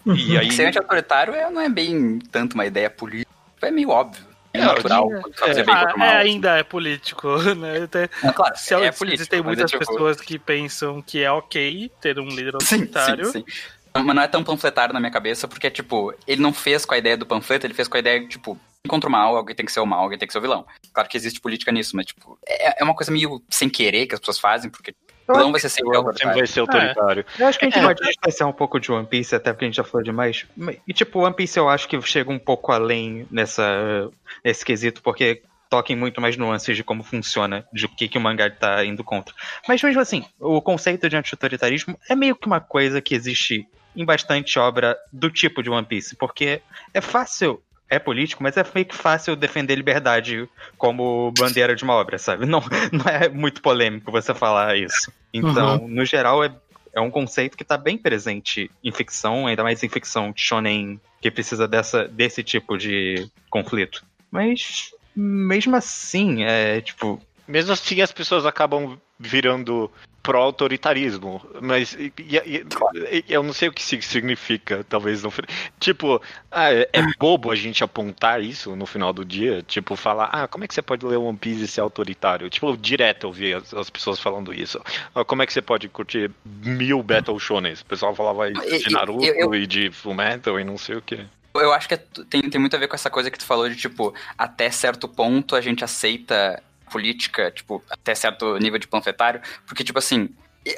E aí... Ser anti-autoritário é, não é bem tanto uma ideia política, é meio óbvio. É, É, natural. é, quando fazer bem Ah, contra o mal, é, assim. ainda é político, *laughs* né? Tem- É, claro, se é político. existem é muitas tipo- pessoas que pensam que é ok ter um líder Sim, autoritário. sim, sim. Mas não é tão panfletário na minha cabeça, porque, tipo, ele não fez com a ideia do panfleto, ele fez com a ideia, tipo, contra o mal, alguém tem que ser o mal, alguém tem que ser o vilão. Claro que existe política nisso, mas, tipo, é, é uma coisa meio sem querer que as pessoas fazem, porque vilão vai ser sempre Sempre autoritário. vai ser autoritário. Eu acho que a gente É. pode distanciar um pouco de One Piece, até porque a gente já falou demais. E, tipo, One Piece eu acho que chega um pouco além nessa, nesse quesito, porque toca em muito mais nuances de como funciona, de o que, que o mangá tá indo contra. Mas mesmo assim, o conceito de anti-autoritarismo é meio que uma coisa que existe em bastante obra do tipo de One Piece, porque é fácil. É político, mas é meio que fácil defender liberdade como bandeira de uma obra, sabe? Não, *laughs* não é muito polêmico você falar isso. Então, no geral, é é um conceito que está bem presente em ficção, ainda mais em ficção shonen, que precisa dessa, desse tipo de conflito. Mas, mesmo assim, é tipo. Mesmo assim, as pessoas acabam virando pró-autoritarismo. Mas e- e- e- eu não sei o que isso significa, talvez final. Tipo, ah, é, é bobo a gente apontar isso no final do dia. Tipo, falar, ah, como é que você pode ler One Piece e ser autoritário? Tipo, direto eu vi as, as pessoas falando isso. Ah, como é que você pode curtir mil Battle Shonen? O pessoal falava de Naruto eu- eu- e de Fullmetal e não sei o que. Eu acho que é tem, tem muito a ver com essa coisa que tu falou de, tipo, até certo ponto a gente aceita política, tipo, até certo nível de panfletário, porque, tipo assim,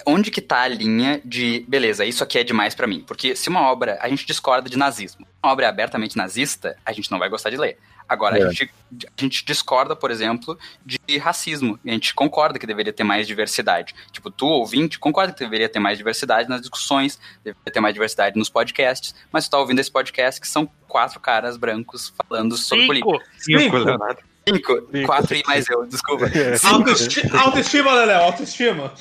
onde que tá a linha de, beleza, isso aqui é demais pra mim? Porque se uma obra, a gente discorda de nazismo, uma obra é abertamente nazista, a gente não vai gostar de ler. Agora, É. a, gente, a gente discorda, por exemplo, de racismo. A gente concorda que deveria ter mais diversidade. Tipo, tu, ouvinte, concorda que deveria ter mais diversidade nas discussões, deveria ter mais diversidade nos podcasts, mas tu tá ouvindo esse podcast que são quatro caras brancos falando sobre política. Cinco. Cinco, Cinco. Leonardo. Cinco, quatro e mais eu, desculpa. Autoesti autoestima, Leléo, autoestima.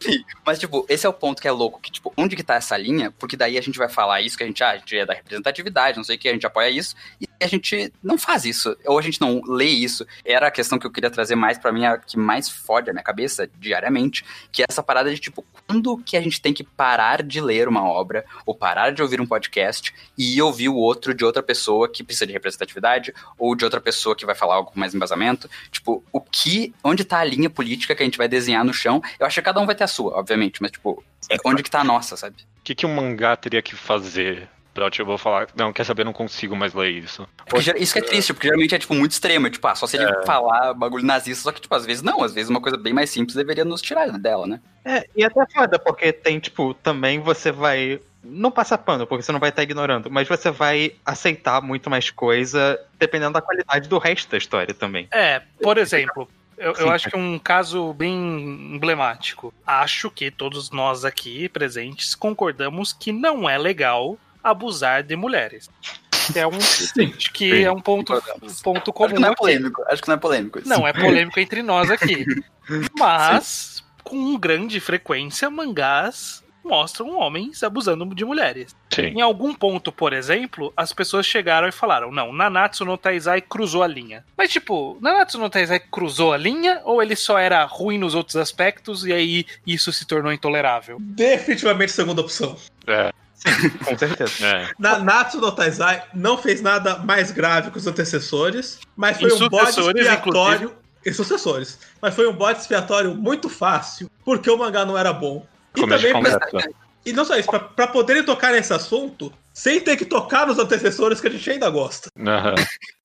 Enfim, mas, tipo, esse é o ponto que é louco, que, tipo, onde que tá essa linha? Porque daí a gente vai falar isso, que a gente, ah, a gente é da representatividade, não sei o que, a gente apoia isso, e a gente não faz isso, ou a gente não lê isso. Era a questão que eu queria trazer mais pra mim, a que mais fode a minha cabeça diariamente, que é essa parada de, tipo, quando que a gente tem que parar de ler uma obra, ou parar de ouvir um podcast, e ir ouvir o outro de outra pessoa que precisa de representatividade, ou de outra pessoa que vai falar algo com mais embasamento. Tipo, o que. Onde tá a linha política que a gente vai desenhar no chão? Eu acho que cada um vai ter a sua, obviamente, mas, tipo, onde que tá a nossa, sabe? O que, que um mangá teria que fazer? Pra eu vou falar, não, quer saber, eu não consigo mais ler isso. Porque isso que é triste, porque geralmente é, tipo, muito extremo. é, Tipo, ah, só se ele falar bagulho nazista, só que, tipo, às vezes não. Às vezes uma coisa bem mais simples deveria nos tirar dela, né? É, e até foda, porque tem, tipo, também você vai. Não passa pano, porque você não vai estar ignorando, mas você vai aceitar muito mais coisa dependendo da qualidade do resto da história também. É, por exemplo, eu, eu acho que um caso bem emblemático. Acho que todos nós aqui presentes concordamos que não é legal abusar de mulheres. é um, acho que Sim. é um ponto, um ponto Acho que comum não é aqui. polêmico. Acho que não é polêmico. isso. Não é polêmico *laughs* entre nós aqui. Mas, com grande frequência, mangás mostram homens abusando de mulheres. Sim. Em algum ponto, por exemplo, as pessoas chegaram e falaram: não, Nanatsu no Taizai cruzou a linha. Mas, tipo, Nanatsu no Taizai cruzou a linha ou ele só era ruim nos outros aspectos e aí isso se tornou intolerável? Definitivamente segunda opção. É, Com certeza. é. Nanatsu no Taizai não fez nada mais grave que os antecessores, mas foi um bode expiatório. E sucessores. Mas foi um bode expiatório muito fácil, porque o mangá não era bom. E Começo também, pra-. E não só isso, pra, pra poderem tocar nesse assunto, sem ter que tocar nos antecessores que a gente ainda gosta. Aham.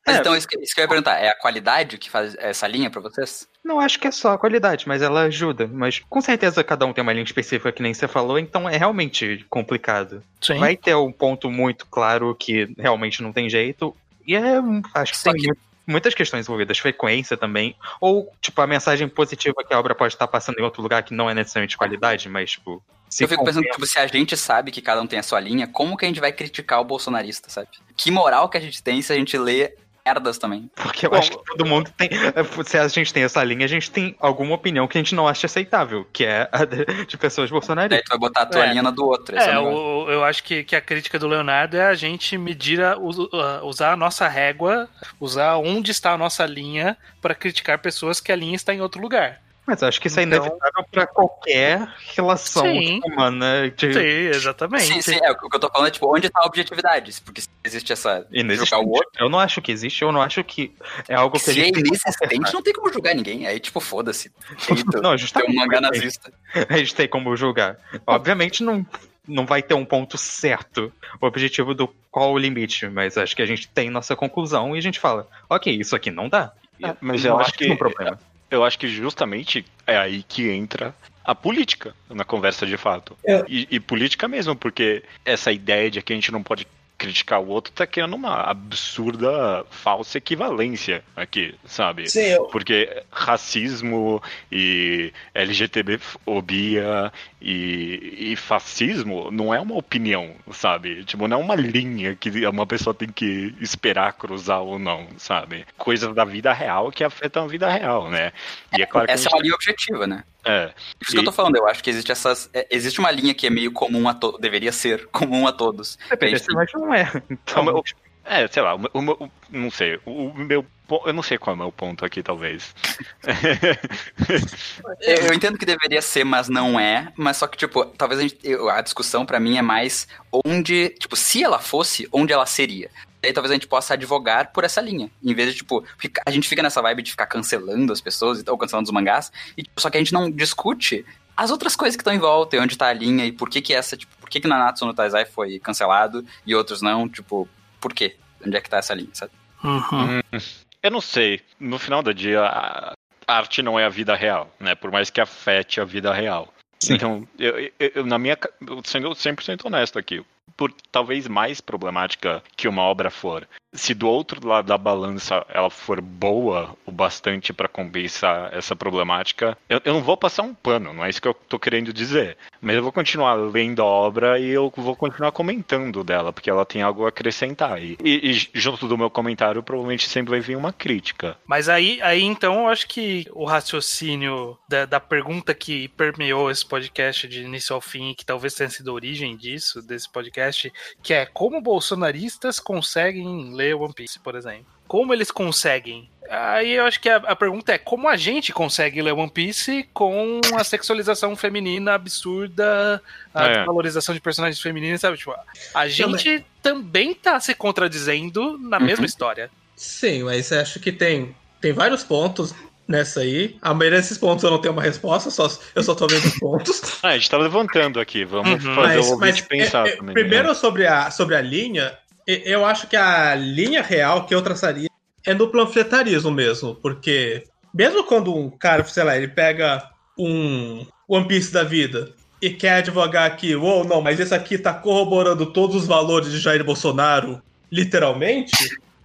Mas É. então, isso que, isso que eu ia perguntar, é a qualidade que faz essa linha pra vocês? Não acho que é só a qualidade, mas ela ajuda. Mas com certeza cada um tem uma linha específica que nem você falou, então é realmente complicado. Sim. Vai ter um ponto muito claro que realmente não tem jeito. E é, um- acho que que- muitas questões envolvidas, frequência também. Ou, tipo, a mensagem positiva que a obra pode estar passando em outro lugar que não é necessariamente qualidade, mas, tipo. Se eu fico pensando, tipo, se a gente sabe que cada um tem a sua linha, como que a gente vai criticar o bolsonarista, sabe? Que moral que a gente tem se a gente lê merdas também? Porque eu Bom, acho que todo mundo tem. Se a gente tem essa linha, a gente tem alguma opinião que a gente não acha aceitável, que é a de de pessoas Daí bolsonaristas. tu vai botar a tua É. linha na do outro. é, É, o eu acho que, que a crítica do Leonardo é a gente medir, a- usar a nossa régua, usar onde está a nossa linha para criticar pessoas que a linha está em outro lugar. Mas eu acho que isso é Então- inevitável pra qualquer relação Sim. humana de. Sim, exatamente. Sim, sim, é, o que eu tô falando é, tipo, onde tá a objetividade? Porque se existe essa... Inexistente. Jogar o outro, Eu não acho que existe, eu não acho que é algo que a se é gente. tem que inexistente, não tem como julgar ninguém. Aí, tipo, foda-se. *laughs* Não, Tem justamente. um mangá a gente- nazista. *laughs* A gente tem como julgar. Obviamente não, não vai ter um ponto certo, o objetivo do qual o limite, mas acho que a gente tem nossa conclusão e a gente fala, ok, isso aqui não dá. É, mas Não eu acho tem um que problema. Eu acho que justamente é aí que entra a política na conversa de fato. É. E, e política mesmo, porque essa ideia de que a gente não pode criticar o outro tá criando uma absurda falsa equivalência aqui, sabe? Sim, eu, Porque racismo e LGTB-fobia e, e fascismo não é uma opinião, sabe? Tipo, não é uma linha que uma pessoa tem que esperar cruzar ou não, sabe? Coisas da vida real que afetam a vida real, né? E é claro que Essa é uma linha objetiva, né? É, Por isso que eu tô falando, eu acho que existe essas. é, existe uma linha que é meio comum a todos. Deveria ser *laughs* comum a todos. Depende, gente- mas não é. Então, é, sei lá, o meu- o meu, não sei, o meu, po- eu não sei qual é o meu ponto aqui, talvez. *laughs* Eu, eu entendo que deveria ser, mas não é. Mas só que, tipo, talvez a, gente, eu- a discussão pra mim é mais onde. Tipo, se ela fosse, onde ela seria. Aí talvez a gente possa advogar por essa linha. Em vez de, tipo, a gente fica nessa vibe de ficar cancelando as pessoas ou cancelando os mangás. E, tipo, só que a gente não discute as outras coisas que estão em volta e onde tá a linha e por que que essa, tipo, por que que Nanatsu no Taizai foi cancelado e outros não, tipo, por quê? Onde é que tá essa linha, sabe? Uhum. Eu não sei. No final do dia, a arte não é a vida real, né? Por mais que afete a vida real. Sim. Então, eu, eu- eu- na minha, sendo 100% honesto aqui, por talvez mais problemática que uma obra for, se do outro lado da balança ela for boa o bastante para compensar essa problemática, eu, eu não vou passar um pano, não é isso que eu tô querendo dizer. Mas eu vou continuar lendo a obra e eu vou continuar comentando dela, porque ela tem algo a acrescentar. E, e- e junto do meu comentário, provavelmente sempre vai vir uma crítica. Mas aí, aí então eu acho que o raciocínio da, da pergunta que permeou esse podcast de início ao fim, que talvez tenha sido a origem disso, desse podcast, que é como bolsonaristas conseguem ler One Piece, por exemplo. Como eles conseguem? Aí eu acho que a, a pergunta é como a gente consegue ler One Piece com a sexualização feminina absurda, a É. valorização de personagens femininos, sabe? Tipo, a gente também tá se contradizendo na mesma história. sim, mas acho que tem, tem vários pontos nessa aí. A maioria desses pontos eu não tenho uma resposta, só, eu só tô vendo os pontos. *laughs* Ah, a gente tá levantando aqui, vamos Uhum. fazer mas, o ouvinte mas, pensar é, é, também. né? primeiro sobre a, sobre a linha, eu acho que a linha real que eu traçaria é no panfletarismo mesmo, porque mesmo quando um cara, sei lá, ele pega um One Piece da vida e quer advogar que, uou, não, mas esse aqui tá corroborando todos os valores de Jair Bolsonaro, literalmente,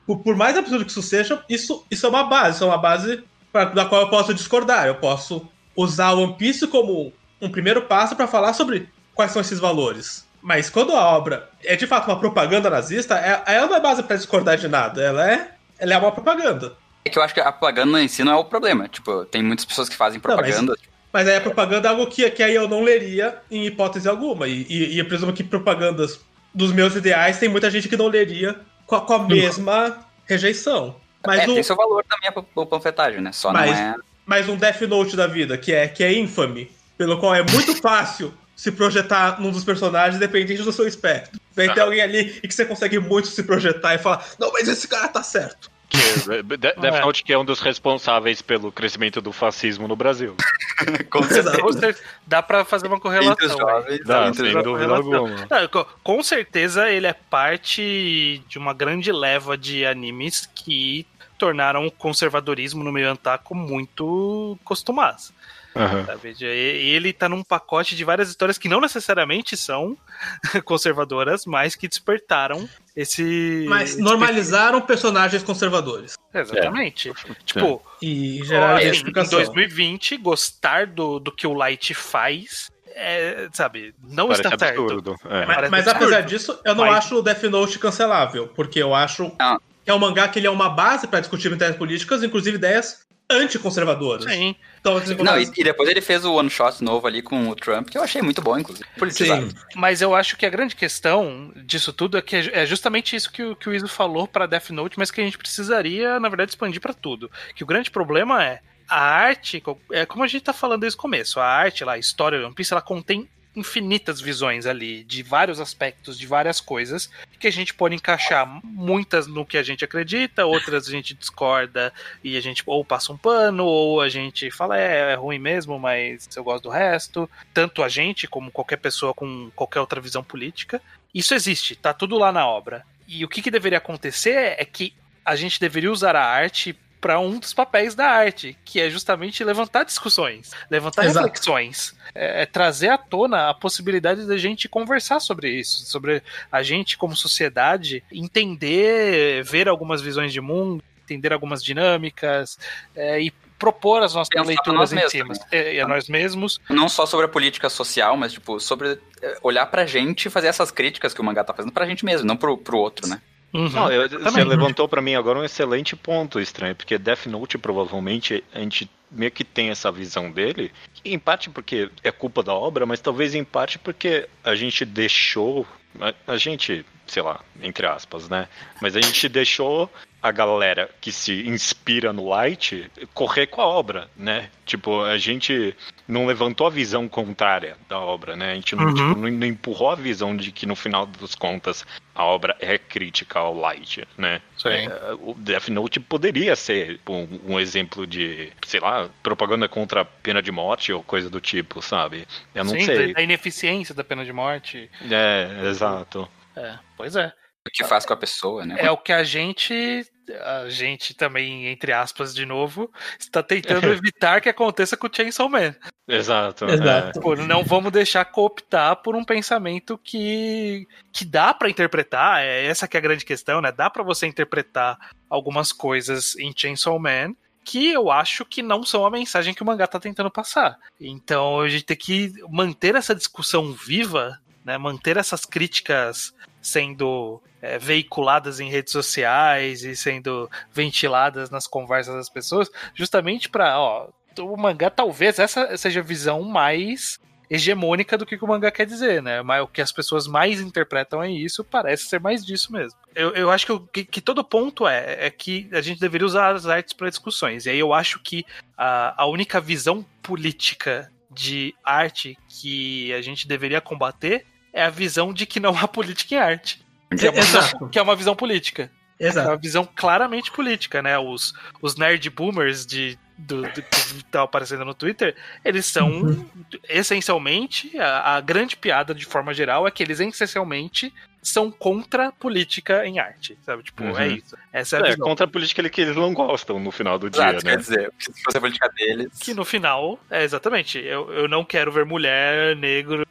por, por mais absurdo que isso seja, isso, isso é uma base, isso é uma base da qual eu posso discordar. Eu posso usar o One Piece como um primeiro passo para falar sobre quais são esses valores. Mas quando a obra é de fato uma propaganda nazista, é- ela não é base pra discordar de nada. Ela é, ela é uma propaganda. É que eu acho que a propaganda em si não é o problema. Tipo, tem muitas pessoas que fazem Não, mas- propaganda. Mas aí a propaganda é algo que, que aí eu não leria em hipótese alguma. E, e, e eu presumo que propagandas dos meus ideais tem muita gente que não leria com a, com a mesma rejeição. Mas, é, o, tem seu valor também a pa- panfletagem, né? Só Mas- não é. mas um Death Note da vida, que é, que é infame, pelo qual é muito fácil se projetar num dos personagens, dependente do seu espectro. Vem ter alguém ali e que você consegue muito se projetar e falar, não, mas esse cara tá certo. Que, De- Death É. Note que é um dos responsáveis pelo crescimento do fascismo no Brasil. *laughs* Com Exato. Com cer- Dá pra fazer uma correlação. aí. jovens. Dá, entre sem dúvida alguma. Não, co- com certeza ele é parte de uma grande leva de animes que tornaram o conservadorismo no meio antaco muito costumaz. Aham. Sabe? E- Ele tá num pacote de várias histórias que não necessariamente são *laughs* conservadoras, mas que despertaram esse. Mas normalizaram personagens conservadores. Exatamente. Tipo, E geraram Olha, em identificação. 2020, gostar do, do que o Light faz, é, sabe, não Parece está certo. absurdo. É. Mas, mas absurdo. apesar disso, eu não Mas- acho o Death Note cancelável, porque eu acho Ah. É um mangá que ele é uma base pra discutir ideias políticas, inclusive ideias anticonservadoras. Sim. Então, Não, e, e depois ele fez o one shot novo ali com o Trump, que eu achei muito bom, inclusive. Politizado. sim. Mas eu acho que a grande questão disso tudo é que é é justamente isso que o, que o Iso falou para Death Note, mas que a gente precisaria, na verdade, expandir para tudo. Que o grande problema é a arte, é como a gente tá falando desde o começo, a arte lá, a história do One Piece, ela contém infinitas visões ali, de vários aspectos, de várias coisas, que a gente pode encaixar muitas no que a gente acredita, outras a gente discorda e a gente ou passa um pano, ou a gente fala, é, é ruim mesmo, mas eu gosto do resto. Tanto a gente como qualquer pessoa com qualquer outra visão política. Isso existe, tá tudo lá na obra. E o que, que deveria acontecer é que a gente deveria usar a arte para um dos papéis da arte, que é justamente levantar discussões, levantar Exato. reflexões, é, é trazer à tona a possibilidade da gente conversar sobre isso, sobre a gente como sociedade entender, ver algumas visões de mundo, entender algumas dinâmicas é, e propor as nossas Pensar leituras nós em cima, é, e a nós mesmos. Não só sobre a política social, mas, tipo, sobre eh, olhar pra gente e fazer essas críticas que o mangá tá fazendo pra gente mesmo, não pro, pro outro, né? Uhum. Não, eu- você Exatamente. levantou pra mim agora um excelente ponto, estranho, porque Death Note provavelmente a gente meio que tem essa visão dele, em parte porque é culpa da obra, mas talvez em parte porque a gente deixou, a, a gente, sei lá, entre aspas, né? Mas a gente deixou a galera que se inspira no Light correr com a obra, né? Tipo, a gente não levantou a visão contrária da obra, né? A gente não, Uhum. tipo, não, não empurrou a visão de que no final das contas a obra é crítica ao Light, né? Sim. É, o Death Note poderia ser tipo, um, um exemplo de, sei lá, propaganda contra a pena de morte ou coisa do tipo, sabe? Eu não Sim, sei. da ineficiência da pena de morte. É, exato. É, pois é. O que faz com a pessoa, né? É o que a gente, a gente também, entre aspas, de novo, está tentando *laughs* evitar que aconteça com o Chainsaw Man. Exato. Exato. Tipo, não vamos deixar cooptar por um pensamento que, que dá pra interpretar, é essa que é a grande questão, né? Dá pra você interpretar algumas coisas em Chainsaw Man que eu acho que não são a mensagem que o mangá tá tentando passar. Então a gente tem que manter essa discussão viva, né? Manter essas críticas sendo é, veiculadas em redes sociais e sendo ventiladas nas conversas das pessoas, justamente para, o mangá talvez essa seja a visão mais hegemônica do que o mangá quer dizer, né? Mas o que as pessoas mais interpretam é isso, parece ser mais disso mesmo. Eu, eu acho que, que, que todo ponto é, é que a gente deveria usar as artes para discussões. E aí eu acho que a, a única visão política de arte que a gente deveria combater é a visão de que não há política em arte. Que é uma, Exato. visão, que é uma visão política. É Exato. uma visão claramente política, né? Os, os nerd boomers de, do, do, que estão aparecendo no Twitter, eles são Uhum. essencialmente a, a grande piada de forma geral é que eles essencialmente são contra a política em arte, sabe? Tipo, Uhum. é isso. Essa é a É, visão. contra a política que eles não gostam no final do dia, Exato, né? quer dizer, se fosse a política deles. Que no final, é exatamente, eu, eu não quero ver mulher, negro,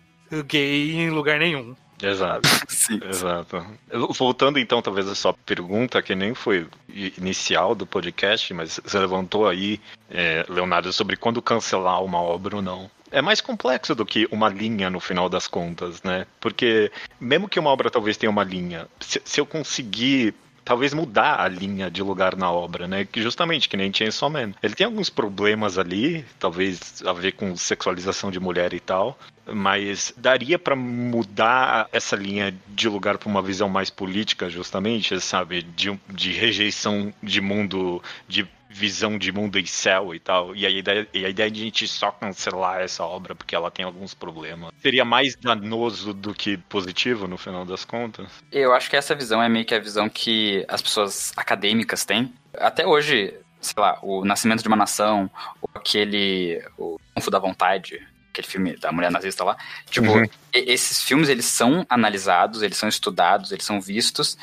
gay em lugar nenhum. Exato. *laughs* Sim. Exato. Voltando então, talvez a sua pergunta, que nem foi inicial do podcast, mas você levantou aí, é, Leonardo, sobre quando cancelar uma obra ou não. é mais complexo do que uma linha no final das contas, né? Porque mesmo que uma obra talvez tenha uma linha, se, se eu conseguir talvez mudar a linha de lugar na obra, né? Que justamente que nem Chainsaw Man. Ele tem alguns problemas ali, talvez a ver com sexualização de mulher e tal, mas daria pra mudar essa linha de lugar pra uma visão mais política, justamente, sabe? De, de rejeição de mundo, de visão de mundo e céu e tal. E a ideia, e a ideia de a gente só cancelar essa obra porque ela tem alguns problemas seria mais danoso do que positivo no final das contas. Eu acho que essa visão é meio que a visão que as pessoas acadêmicas têm. Até hoje, sei lá, o Nascimento de uma Nação, ou aquele. O Triunfo da Vontade, aquele filme da mulher nazista lá. Tipo, Uhum. esses filmes, eles são analisados, eles são estudados, eles são vistos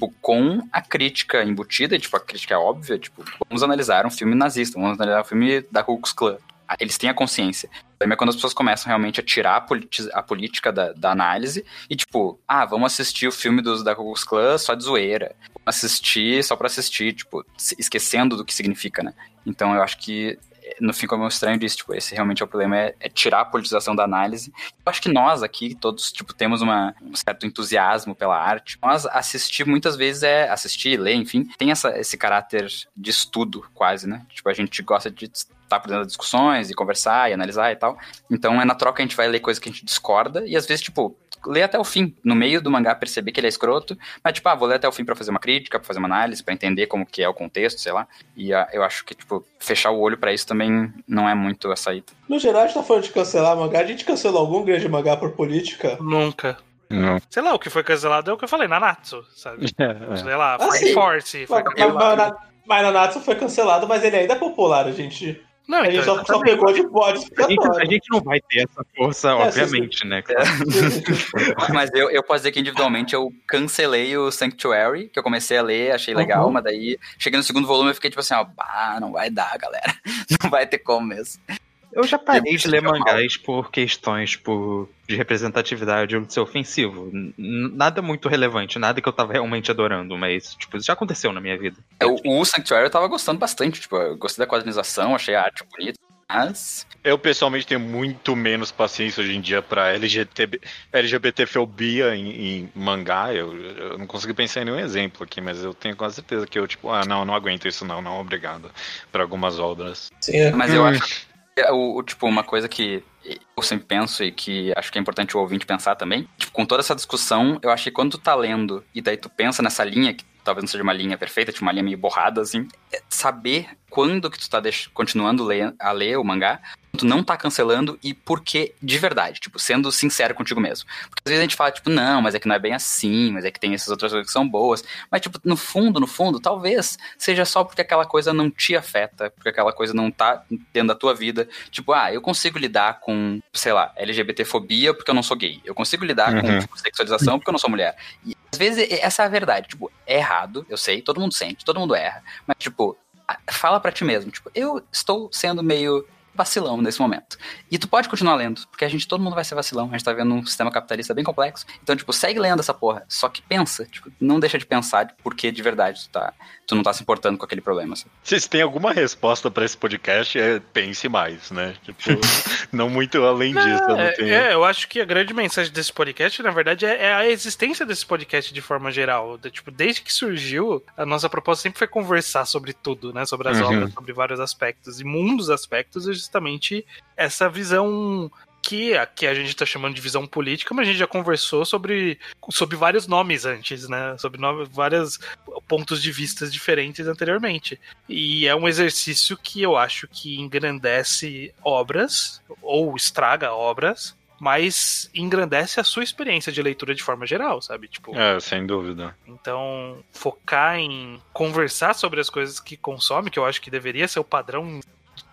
tipo, com a crítica embutida, tipo, a crítica é óbvia, tipo, vamos analisar um filme nazista, vamos analisar um filme da Ku Klux Klan. Eles têm a consciência. Problema é quando as pessoas começam realmente a tirar a, politi- a política da, da análise e, tipo, ah, vamos assistir o filme dos da Ku Klux Klan só de zoeira. Vamos assistir só pra assistir, tipo, esquecendo do que significa, né? Então eu acho que no fim, como é estranho disso, tipo, esse realmente é o problema, é, é tirar a politização da análise. Eu acho que nós aqui, todos, tipo, temos uma, um certo entusiasmo pela arte. Nós assistir muitas vezes é assistir, ler, enfim, tem essa, esse caráter de estudo, quase, né? Tipo, a gente gosta de estar por dentro das discussões e conversar e analisar e tal. Então é natural que a gente vai ler coisas que a gente discorda e às vezes, tipo, ler até o fim. No meio do mangá perceber que ele é escroto, mas tipo, ah, vou ler até o fim pra fazer uma crítica, pra fazer uma análise, pra entender como que é o contexto, sei lá. E ah, eu acho que, tipo, fechar o olho pra isso também não é muito a saída. No geral, a gente tá falando de cancelar mangá. A gente cancelou algum grande mangá por política? Nunca. Não. Sei lá, o que foi cancelado é o que eu falei, Nanatsu, sabe? *laughs* Sei lá, Ah, Fire sim. Force foi Mas, mas, mas Nanatsu foi cancelado, mas ele ainda é popular, a gente. Não, A gente então, só, só pegou de bode A gente, a gente não vai ter essa força, É, obviamente, né? cara? *laughs* Mas eu, eu posso dizer que individualmente eu cancelei o Sanctuary, que eu comecei a ler, achei legal, Uhum. mas daí cheguei no segundo volume e fiquei tipo assim, ó, bah, não vai dar, galera. *laughs* Não vai ter como mesmo. Eu já parei de ler mangás por questões por, de representatividade ou de ser ofensivo. N- Nada muito relevante, nada que eu tava realmente adorando, mas, tipo, isso já aconteceu na minha vida. O, o Sanctuary eu tava gostando bastante, tipo, eu gostei da quadrinização, achei a arte bonita, mas Eu pessoalmente tenho muito menos paciência hoje em dia pra LGBT, LGBTfobia em, em mangá. Eu, eu não consigo pensar em nenhum exemplo aqui, mas eu tenho quase certeza que eu, tipo, ah, não, não aguento isso, não, não, obrigado. Pra algumas obras. Sim, é. Mas eu acho que é o, o, tipo, uma coisa que eu sempre penso e que acho que é importante o ouvinte pensar também, tipo, com toda essa discussão, eu acho que quando tu tá lendo e daí tu pensa nessa linha, que talvez não seja uma linha perfeita, tipo uma linha meio borrada, assim, é saber quando que tu tá continuando ler- a ler o mangá, tu não tá cancelando e por que de verdade, tipo, sendo sincero contigo mesmo. Porque às vezes a gente fala, tipo, não, mas é que não é bem assim, mas é que tem essas outras coisas que são boas. Mas, tipo, no fundo, no fundo, talvez seja só porque aquela coisa não te afeta, porque aquela coisa não tá dentro da tua vida. Tipo, ah, eu consigo lidar com, sei lá, LGBTfobia porque eu não sou gay. Eu consigo lidar com Uhum. tipo, sexualização porque eu não sou mulher. E às vezes essa é a verdade. Tipo, é errado, eu sei, todo mundo sente, todo mundo erra. Mas, tipo, fala pra ti mesmo. Tipo, eu estou sendo meio vacilão nesse momento. E tu pode continuar lendo, porque a gente, todo mundo vai ser vacilão. A gente tá vendo um sistema capitalista bem complexo. Então, tipo, segue lendo essa porra. Só que pensa, tipo, não deixa de pensar de por que de verdade tu, tá, tu não tá se importando com aquele problema. Assim. Se tem alguma resposta pra esse podcast, é pense mais, né? Tipo, *laughs* não muito além disso. Eu não É, tenho. é, eu acho que a grande mensagem desse podcast, na verdade, é, é a existência desse podcast de forma geral. De- tipo, desde que surgiu, a nossa proposta sempre foi conversar sobre tudo, né? Sobre as Uhum. obras, sobre vários aspectos. E um dos aspectos justamente essa visão que aqui a gente tá chamando de visão política, mas a gente já conversou sobre, sobre vários nomes antes, né? Sobre no- vários pontos de vistas diferentes anteriormente. E é um exercício que eu acho que engrandece obras, ou estraga obras, mas engrandece a sua experiência de leitura de forma geral, sabe? Tipo, É, sem dúvida. então focar em conversar sobre as coisas que consome, que eu acho que deveria ser o padrão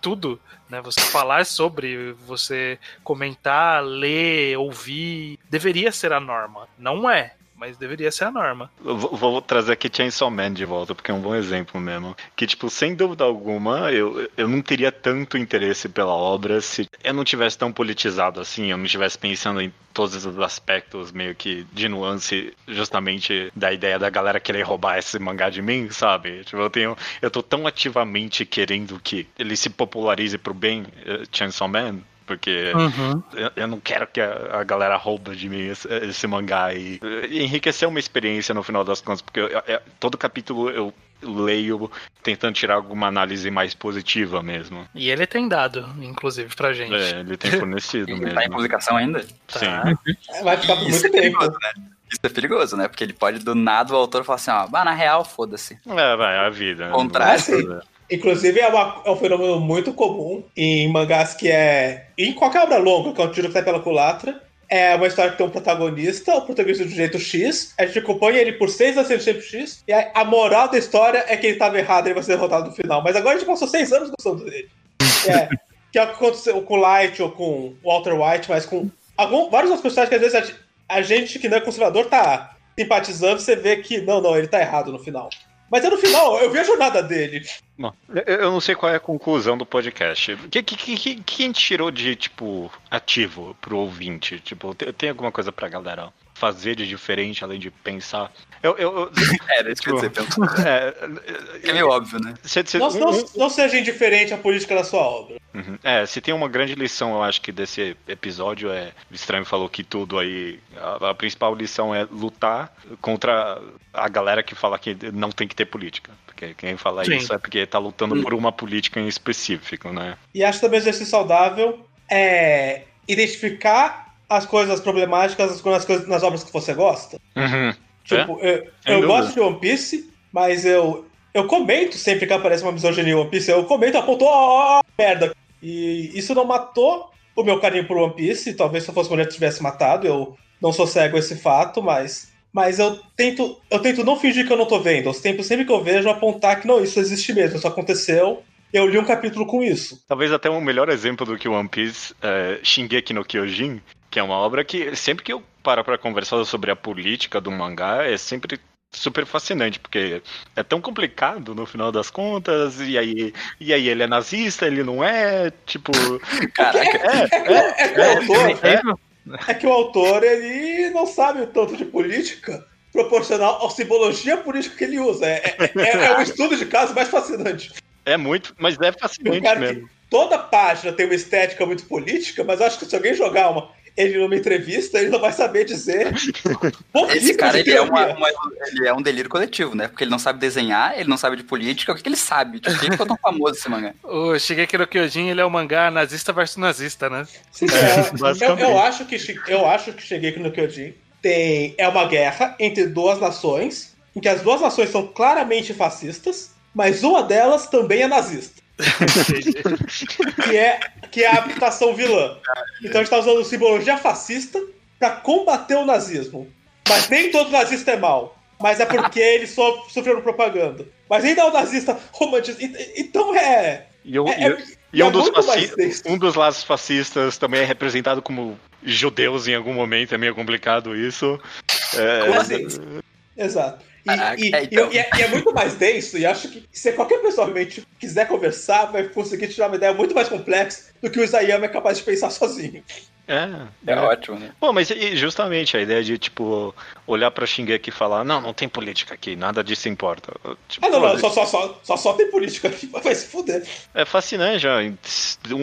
tudo, né? Você falar sobre, você comentar, ler, ouvir, deveria ser a norma. Não é, mas deveria ser a norma. Eu vou, vou trazer aqui Chainsaw Man de volta, porque é um bom exemplo mesmo. Que, tipo, sem dúvida alguma, eu, eu não teria tanto interesse pela obra se eu não tivesse tão politizado assim, eu não estivesse pensando em todos os aspectos meio que de nuance, justamente da ideia da galera querer roubar esse mangá de mim, sabe? Tipo, eu tenho. Eu tô tão ativamente querendo que ele se popularize pro bem, eh, Chainsaw Man, Porque Uhum. eu, eu não quero que a, a galera rouba de mim esse, esse mangá e, e enriquecer uma experiência no final das contas, porque eu- eu- todo capítulo eu leio tentando tirar alguma análise mais positiva mesmo. E ele tem dado, inclusive, pra gente. É, ele tem fornecido *laughs* Ele mesmo. tá em publicação ainda? Tá. Sim. Vai ficar por Isso muito é tempo. perigoso, né? Isso é perigoso, né? Porque ele pode do nada o autor falar assim, ó, bah, na real, foda-se. É, vai, é a vida. Contrário. Inclusive, é, uma- é um fenômeno muito comum em mangás que é. Em qualquer obra longa, que é um tiro que sai pela culatra. É uma história que tem um protagonista, o protagonista do jeito X, a gente acompanha ele por seis anos sendo tempo X, e a, moral da história é que ele tava errado e ele vai ser derrotado no final. Mas agora a gente passou seis anos gostando dele. É, *laughs* que é o que aconteceu com o Light ou com o Walter White, mas com algum, vários outros personagens que às vezes a, gente- a gente que não é conservador tá simpatizando, você vê que não, não, ele tá errado no final. Mas é no final, eu vi a jornada dele. Bom, eu- não sei qual é a conclusão do podcast. O que, que, que- que a gente tirou de, tipo, ativo pro ouvinte? Tipo, tem, tem alguma coisa pra galera fazer de diferente, além de pensar? Eu, eu, eu- *laughs* Era isso que eu ia dizer, penso. é, É meio óbvio, né? se, se- Não, não, não seja indiferente à política da sua obra. Uhum. É, se tem uma grande lição, eu acho que desse episódio é. O Estranho falou que tudo aí. A, a principal lição é lutar contra a galera que fala que não tem que ter política. Porque quem fala Sim. isso é porque tá lutando por uma política em específico, né? E acho também um exercício saudável é identificar as coisas problemáticas nas coisas- nas, obras que você gosta. Uhum. Tipo, eu, Sem eu dúvida. gosto de One Piece, mas eu, eu comento sempre que aparece uma misoginia em One Piece, eu comento, aponto, ó, merda. E isso não matou o meu carinho por One Piece, talvez se eu fosse mulher eu tivesse matado, eu não sou cego a esse fato, mas, mas eu tento eu tento não fingir que eu não tô vendo, eu tento sempre que eu vejo apontar que não, isso existe mesmo, isso aconteceu, eu li um capítulo com isso. Talvez até um melhor exemplo do que One Piece, é Shingeki no Kyojin, que é uma obra que sempre que eu paro pra conversar sobre a política do mangá, é sempre super fascinante, porque é tão complicado no final das contas, e aí, e aí ele é nazista, ele não é, tipo... *laughs* Caraca, É, que o autor, que o autor ele não sabe o tanto de política proporcional à simbologia política que ele usa. É, é, é- é o estudo de caso mais fascinante. é muito, mas é Um fascinante mesmo. que toda página tem uma estética muito política, mas eu acho que se alguém jogar uma, ele numa entrevista, ele não vai saber dizer. *laughs* Esse cara, ele é, uma, uma- ele é um delírio coletivo, né? Porque ele não sabe desenhar, ele não sabe de política, o que, que ele sabe? Por que ficou tão famoso esse mangá? *laughs* O Shigeki no Kyojin, ele é o mangá nazista versus nazista, né? Sim, é, eu, eu acho que eu acho que Shingeki no Kyojin tem é uma guerra entre duas nações, em que as duas nações são claramente fascistas, mas uma delas também é nazista. Que é, que é a habitação vilã. Então a gente tá usando simbologia fascista pra combater o nazismo. Mas nem todo nazista é mal. Mas é porque eles so, sofreram propaganda. Mas ainda é o nazista romantista. Então é. E, um- é- e- é- e um, é dos fasci- denso. um dos lados fascistas também é representado como judeus em algum momento, é meio complicado isso. É, assim? Exato. E, Caraca, e- é, então. e- e é, e é muito mais denso, e acho que se qualquer pessoa realmente quiser conversar, vai conseguir tirar uma ideia muito mais complexa do que o Isayama é capaz de pensar sozinho. é, É, é. ótimo, né? Pô, mas e justamente a ideia de, tipo, olhar pra Shingeki e falar, não, não tem política aqui, nada disso importa. Tipo, Ah, não, não, só, só, só, só, só tem política aqui, *laughs* vai se fuder. É fascinante já. Em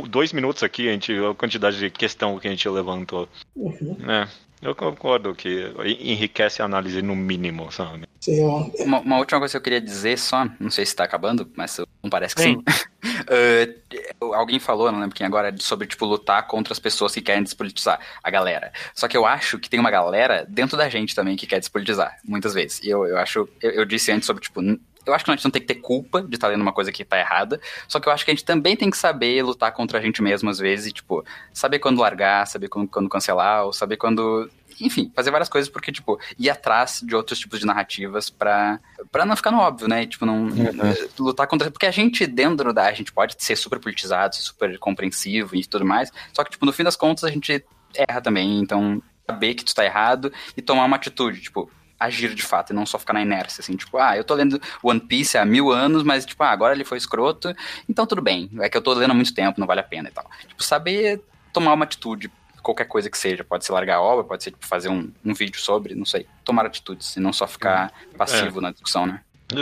dois minutos aqui, a, gente, a quantidade de questão que a gente levantou. Uhum. É, eu concordo que enriquece a análise no mínimo, sabe? Sim, ó. Uma, uma última coisa que eu queria dizer só, não sei se tá acabando, mas não parece que Sim. sim. *laughs* Eh, alguém falou, não lembro quem agora, sobre, tipo, lutar contra as pessoas que querem despolitizar a galera. Só que eu acho que tem uma galera dentro da gente também que quer despolitizar, muitas vezes. E eu, eu acho, eu, eu disse antes sobre, tipo, eu acho que a gente não tem que ter culpa de estar lendo uma coisa que tá errada, só que eu acho que a gente também tem que saber lutar contra a gente mesmo, às vezes, e, tipo, saber quando largar, saber quando, quando cancelar, ou saber quando enfim, fazer várias coisas porque, tipo, ir atrás de outros tipos de narrativas pra, pra não ficar no óbvio, né? E, tipo, não eh, lutar contra. Porque a gente, dentro da. A gente pode ser super politizado, ser super compreensivo e tudo mais. Só que, tipo, no fim das contas, a gente erra também. Então, saber que tu tá errado e tomar uma atitude, tipo. Agir de fato e não só ficar na inércia, assim, tipo, ah, eu tô lendo One Piece há mil anos, mas, tipo, ah, agora ele foi escroto, então tudo bem, é que eu tô lendo há muito tempo, não vale a pena e tal. Tipo, saber tomar uma atitude, qualquer coisa que seja. Pode ser largar a obra, pode ser tipo, fazer um, um vídeo sobre, não sei. Tomar atitudes e não só ficar passivo na discussão, né?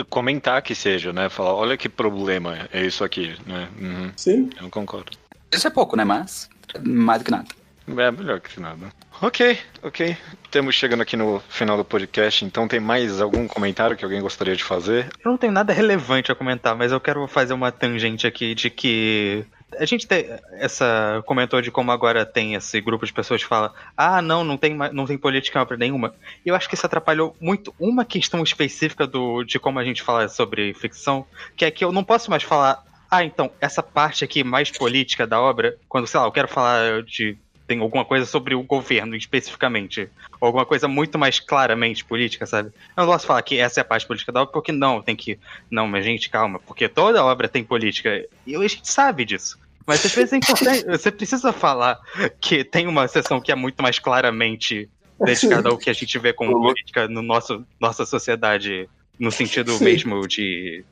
Comentar que seja, né? Falar, olha que problema é isso aqui, né? Uhum, Sim. eu concordo. Isso é pouco, né? Mas mais do que nada. É melhor que nada. Ok, ok. Temos chegando aqui no final do podcast, então tem mais algum comentário que alguém gostaria de fazer? Eu não tenho nada relevante a comentar, mas eu quero fazer uma tangente aqui de que a gente tem essa comentou de como agora tem esse grupo de pessoas que fala: "Ah, não, não tem não tem política nenhuma". Eu acho que isso atrapalhou muito uma questão específica do de como a gente fala sobre ficção, que é que eu não posso mais falar: "Ah, então essa parte aqui mais política da obra, quando sei lá, eu quero falar de tem alguma coisa sobre o governo especificamente, ou alguma coisa muito mais claramente política, sabe? Eu não posso falar que essa é a parte política da obra, porque não, tem que. Não, mas gente, calma, porque toda obra tem política. E a gente sabe disso. Mas às vezes é importante. Você precisa falar que tem uma seção que é muito mais claramente dedicada ao que a gente vê como política no nosso nossa sociedade, no sentido Sim. mesmo de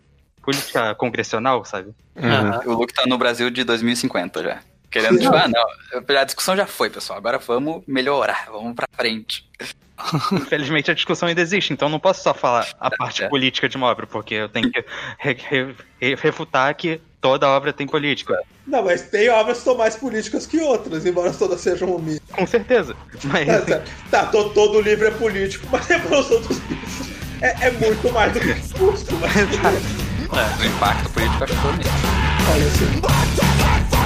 política congressional, sabe? Aham. O Luke tá no Brasil de 2050 já. Querendo, tipo, ah, não, a discussão já foi, pessoal. Agora vamos melhorar, vamos pra frente. *laughs* Infelizmente a discussão ainda existe, então eu não posso só falar a parte é. política de uma obra, porque eu tenho que re- re- re- refutar que toda obra tem política. Não, mas tem obras que são mais políticas que outras, embora todas sejam ruins. Com certeza. Mas Tá, tá, tá, to- todo livro é político, mas a evolução dos bichos é, é muito mais do que justo. *laughs* Mas, O impacto político acho que foi mesmo. olha assim.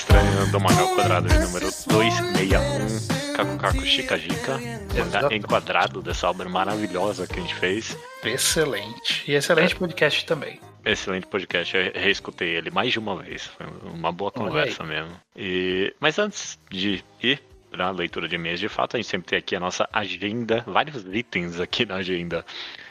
Estranho do Magal Quadrado de número 261. Caco Caco Chica Jica. Exato. enquadrado dessa obra maravilhosa que a gente fez. Excelente. E excelente podcast também. Excelente podcast, eu reescutei ele mais de uma vez. Foi uma boa conversa mesmo. E... Mas antes de ir pra leitura de e-mails, de fato, a gente sempre tem aqui a nossa agenda, vários itens aqui na agenda.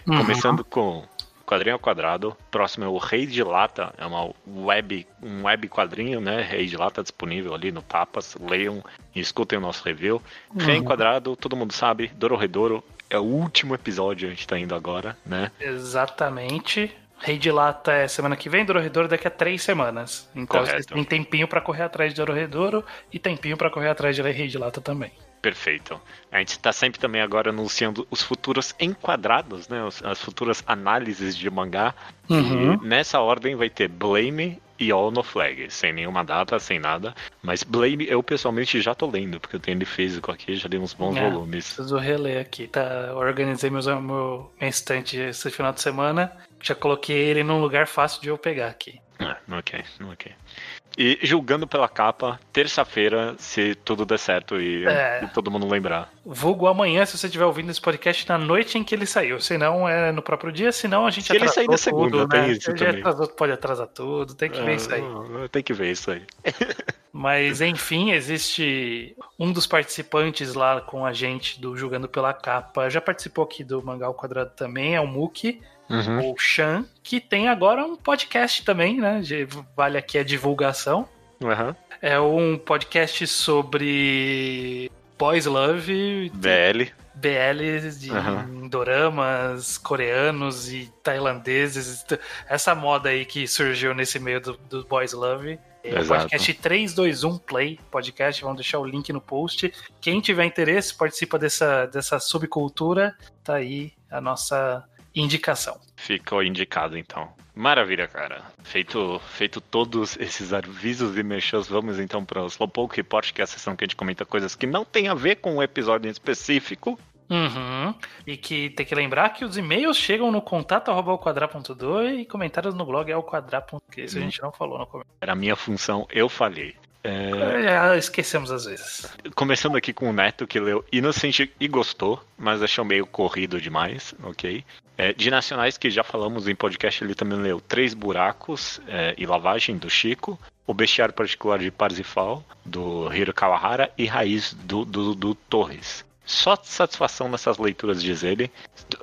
Uhum. Começando com quadrinho ao quadrado. Próximo é o Rei de Lata, é uma web, um web quadrinho, né? Rei de Lata disponível ali no Tapas. Leiam e escutem o nosso review. Rei em quadrado, todo mundo sabe, Dororedoro é o último episódio, a gente tá indo agora, né? Exatamente. Rei de Lata é semana que vem, Dororedoro daqui a três semanas. Então Correto. vocês têm tempinho pra correr atrás de Dororedoro e tempinho pra correr atrás de Rei de Lata também. Perfeito. A gente está sempre também agora anunciando os futuros enquadrados, né? As futuras análises de mangá. Uhum. E nessa ordem vai ter Blame e All No Flag, sem nenhuma data, sem nada. Mas Blame eu pessoalmente já tô lendo, porque eu tenho ele físico aqui, já li uns bons É. volumes. Preciso reler aqui, tá? Organizei meus, meu, minha estante esse final de semana. Já coloquei ele num lugar fácil de eu pegar aqui. Ah, ok, ok. E julgando pela capa, terça-feira, se tudo der certo e, É. e todo mundo lembrar. Vulgo amanhã, se você estiver ouvindo esse podcast na noite em que ele saiu. Se não, é no próprio dia, senão a gente Se ele atrasou sair na segunda, tudo, tem né? isso Ele também. atrasou, pode atrasar tudo, tem que ver isso aí. Ah, Tem que ver isso aí. *laughs* Mas enfim, existe um dos participantes lá com a gente do Julgando pela Capa. Já participou aqui do Mangá ao Quadrado também, é o Muki, Uhum. o Chan, que tem agora um podcast também, né? Vale aqui a divulgação. Uhum. É um podcast sobre Boys Love, BL. BLs de Aham. doramas coreanos e tailandeses. Essa moda aí que surgiu nesse meio do, do Boys Love. É podcast 321 Play podcast, vamos deixar o link no post. Quem tiver interesse, participa dessa, dessa subcultura, tá aí a nossa indicação. Ficou indicado então. Maravilha, cara. Feito, feito todos esses avisos e mexas, vamos então para o Slowpoke Report, que é a sessão que a gente comenta coisas que não tem a ver com o episódio em específico. Uhum. E que tem que lembrar que os e-mails chegam no contato arroba e comentários no blog é alquadra.que. Isso a gente não falou no começo. Era a minha função, eu falhei. É, É, esquecemos às vezes. começando aqui com o Neto, que leu Innocent e gostou, mas achou meio corrido demais, ok? É, de nacionais que já falamos em podcast, ele também leu Três Buracos é, e Lavagem, do Chico, O Bestiário Particular de Parzifal, do Hiro Kawahara, e Raiz, do, do, do Torres. Só satisfação nessas leituras, diz ele.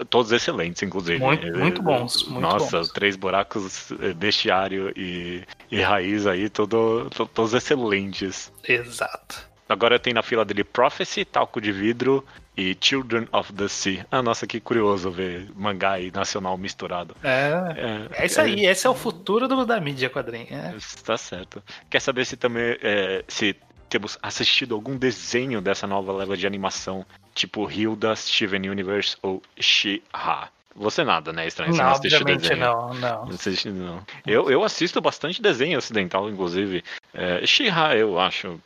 Todos excelentes, inclusive. Muito- muito bons, muito Nossa, bons. Três Buracos, é, Bestiário e, e Raiz aí, todo, to- todos excelentes. Exato. Agora tem na fila dele Prophecy, Talco de Vidro e Children of the Sea. Ah, nossa, que curioso ver mangá e nacional misturado. É, É, é isso aí, esse é o futuro do, da mídia quadrinho. É. Tá certo. Quer saber se também é, se temos assistido algum desenho dessa nova leva de animação, tipo Hilda, Steven Universe ou She-Ra? Você nada, né, estranho? Você Não, assiste obviamente desenho. não, não. Não assisti, não. Eu, eu assisto bastante desenho ocidental, inclusive. É, She-Ra, eu acho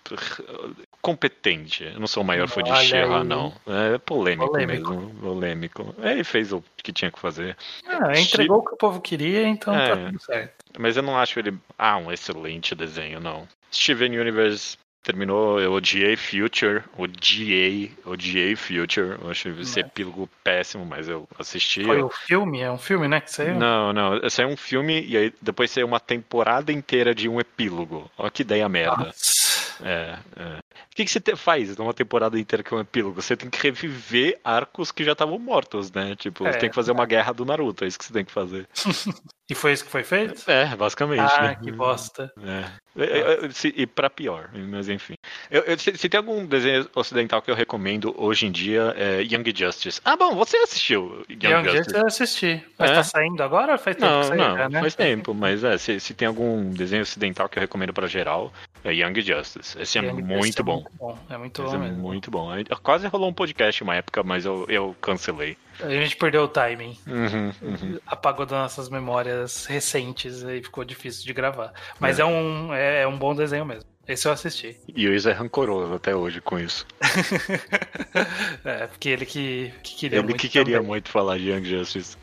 competente. Eu não sou o maior fã de She-Ra, não. É polêmico, Polêmico. mesmo. Polêmico. Ele fez o que tinha que fazer. Ah, entregou o que o povo queria, então tá É. tudo certo. Mas eu não acho ele. Ah, um excelente desenho, não. Steven Universe terminou, eu odiei Future, odiei, odiei Future. Eu achei esse É. epílogo péssimo, mas eu assisti. Foi o filme? É um filme, né? Que saiu? Não, não, saiu um filme e aí depois saiu uma temporada inteira de um epílogo. Olha que ideia merda. Nossa. É, é. O que, que você te- faz numa temporada inteira que é um epílogo? Você tem que reviver arcos que já estavam mortos, né? Tipo, É. você tem que fazer uma guerra do Naruto, é isso que você tem que fazer. *laughs* E foi isso que foi feito? É, basicamente. Ah, né? que bosta. É. É, é, se- E pra pior, mas enfim. Eu, eu- se, se tem algum desenho ocidental que eu recomendo hoje em dia, é Young Justice. Ah, bom, você assistiu Young, Young Justice? Justice eu assisti. Mas tá saindo agora ou faz tempo Não, que saiu não, já, né? faz tempo, mas é, se, se tem algum desenho ocidental que eu recomendo pra geral, é Young Justice. Esse é Young muito Justice é bom. muito bom. É muito Esse bom é mesmo. muito bom. Quase rolou um podcast uma época, mas eu, eu cancelei. A gente perdeu o timing. Uhum, uhum. Apagou das nossas memórias recentes e ficou difícil de gravar. Mas é, um, é, é um bom desenho mesmo. Esse eu assisti. E o Isa é rancoroso até hoje com isso. *laughs* é, porque ele que, que queria Ele muito que queria também. muito falar de Young Justice.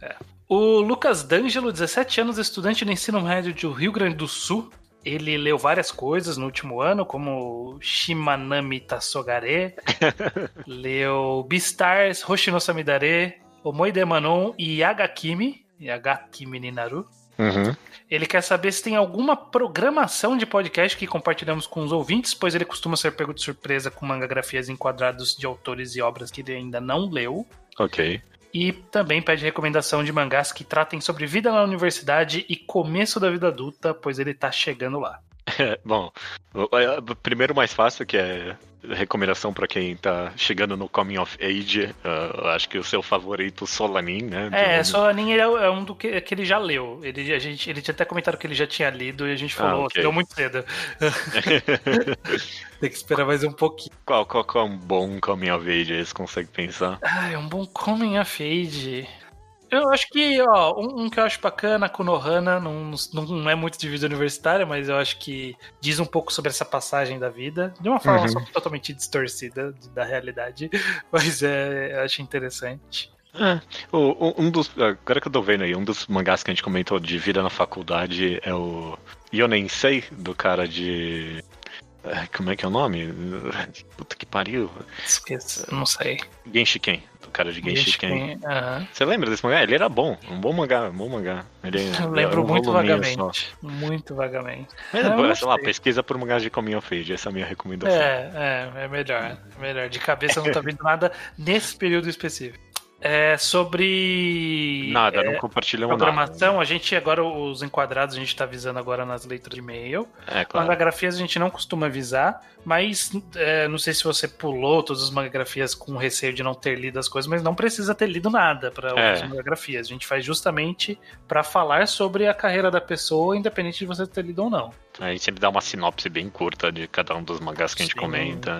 é. O Lucas D'Angelo, 17 anos, estudante no ensino médio do Rio Grande do Sul. Ele leu várias coisas no último ano, como Shimanami Tassogare, *laughs* leu Beastars, Hoshino Samidare, Omoide Manon e Yagakimi, Yagakimi Ninaru. Uhum. Ele quer saber se tem alguma programação de podcast que compartilhamos com os ouvintes, pois ele costuma ser pego de surpresa com mangagrafias enquadrados de autores e obras que ele ainda não leu. Ok. E também pede recomendação de mangás que tratem sobre vida na universidade e começo da vida adulta, pois ele tá chegando lá. É, *laughs* bom, primeiro mais fácil, que é recomendação pra quem tá chegando no Coming of Age, eu acho que o seu favorito Solanin, né? É, ele é é um do que, que ele já leu. Ele, a gente, ele tinha até comentado que ele já tinha lido e a gente falou, Ah, ok. deu muito cedo. *laughs* Tem que esperar mais um pouquinho. qual, qual, qual é um bom Coming of Age aí, você consegue pensar? Ah, é um bom coming of age. Eu acho que, ó, um, um que eu acho bacana, Konohana, não, não é muito de vida universitária, mas eu acho que diz um pouco sobre essa passagem da vida, de uma forma Uhum. só totalmente distorcida da realidade, *laughs* mas é, eu acho interessante. É, o- um dos, agora que eu tô vendo aí, um dos mangás que a gente comentou de vida na faculdade é o Yonensei, do cara de... eh, Como é que é o nome? Puta que pariu. Esqueça, não sei. Genshiken, do cara de Genshiken. Aham. Você lembra desse mangá? Ele era bom, um bom mangá, um bom mangá. Ele, *laughs* Eu lembro um muito vagamente. Muito vagamente. Mas, Eu sei lá, pesquisa por mangás de Coming of Age, essa é a minha recomendação. É, é, é melhor. É melhor. De cabeça não tá vindo nada nesse período específico. É sobre. Nada, é, não compartilhamos programação, a gente agora, os enquadrados, a gente tá avisando agora nas leituras de e-mail. nada. É, claro. Mangagrafias a gente não costuma avisar, mas é, não sei se você pulou todas as mangagrafias com receio de não ter lido as coisas, mas não precisa ter lido nada para É. as mangagrafias. A gente faz justamente para falar sobre a carreira da pessoa, independente de você ter lido ou não. A gente sempre dá uma sinopse bem curta de cada um dos mangás que a gente Sim. comenta.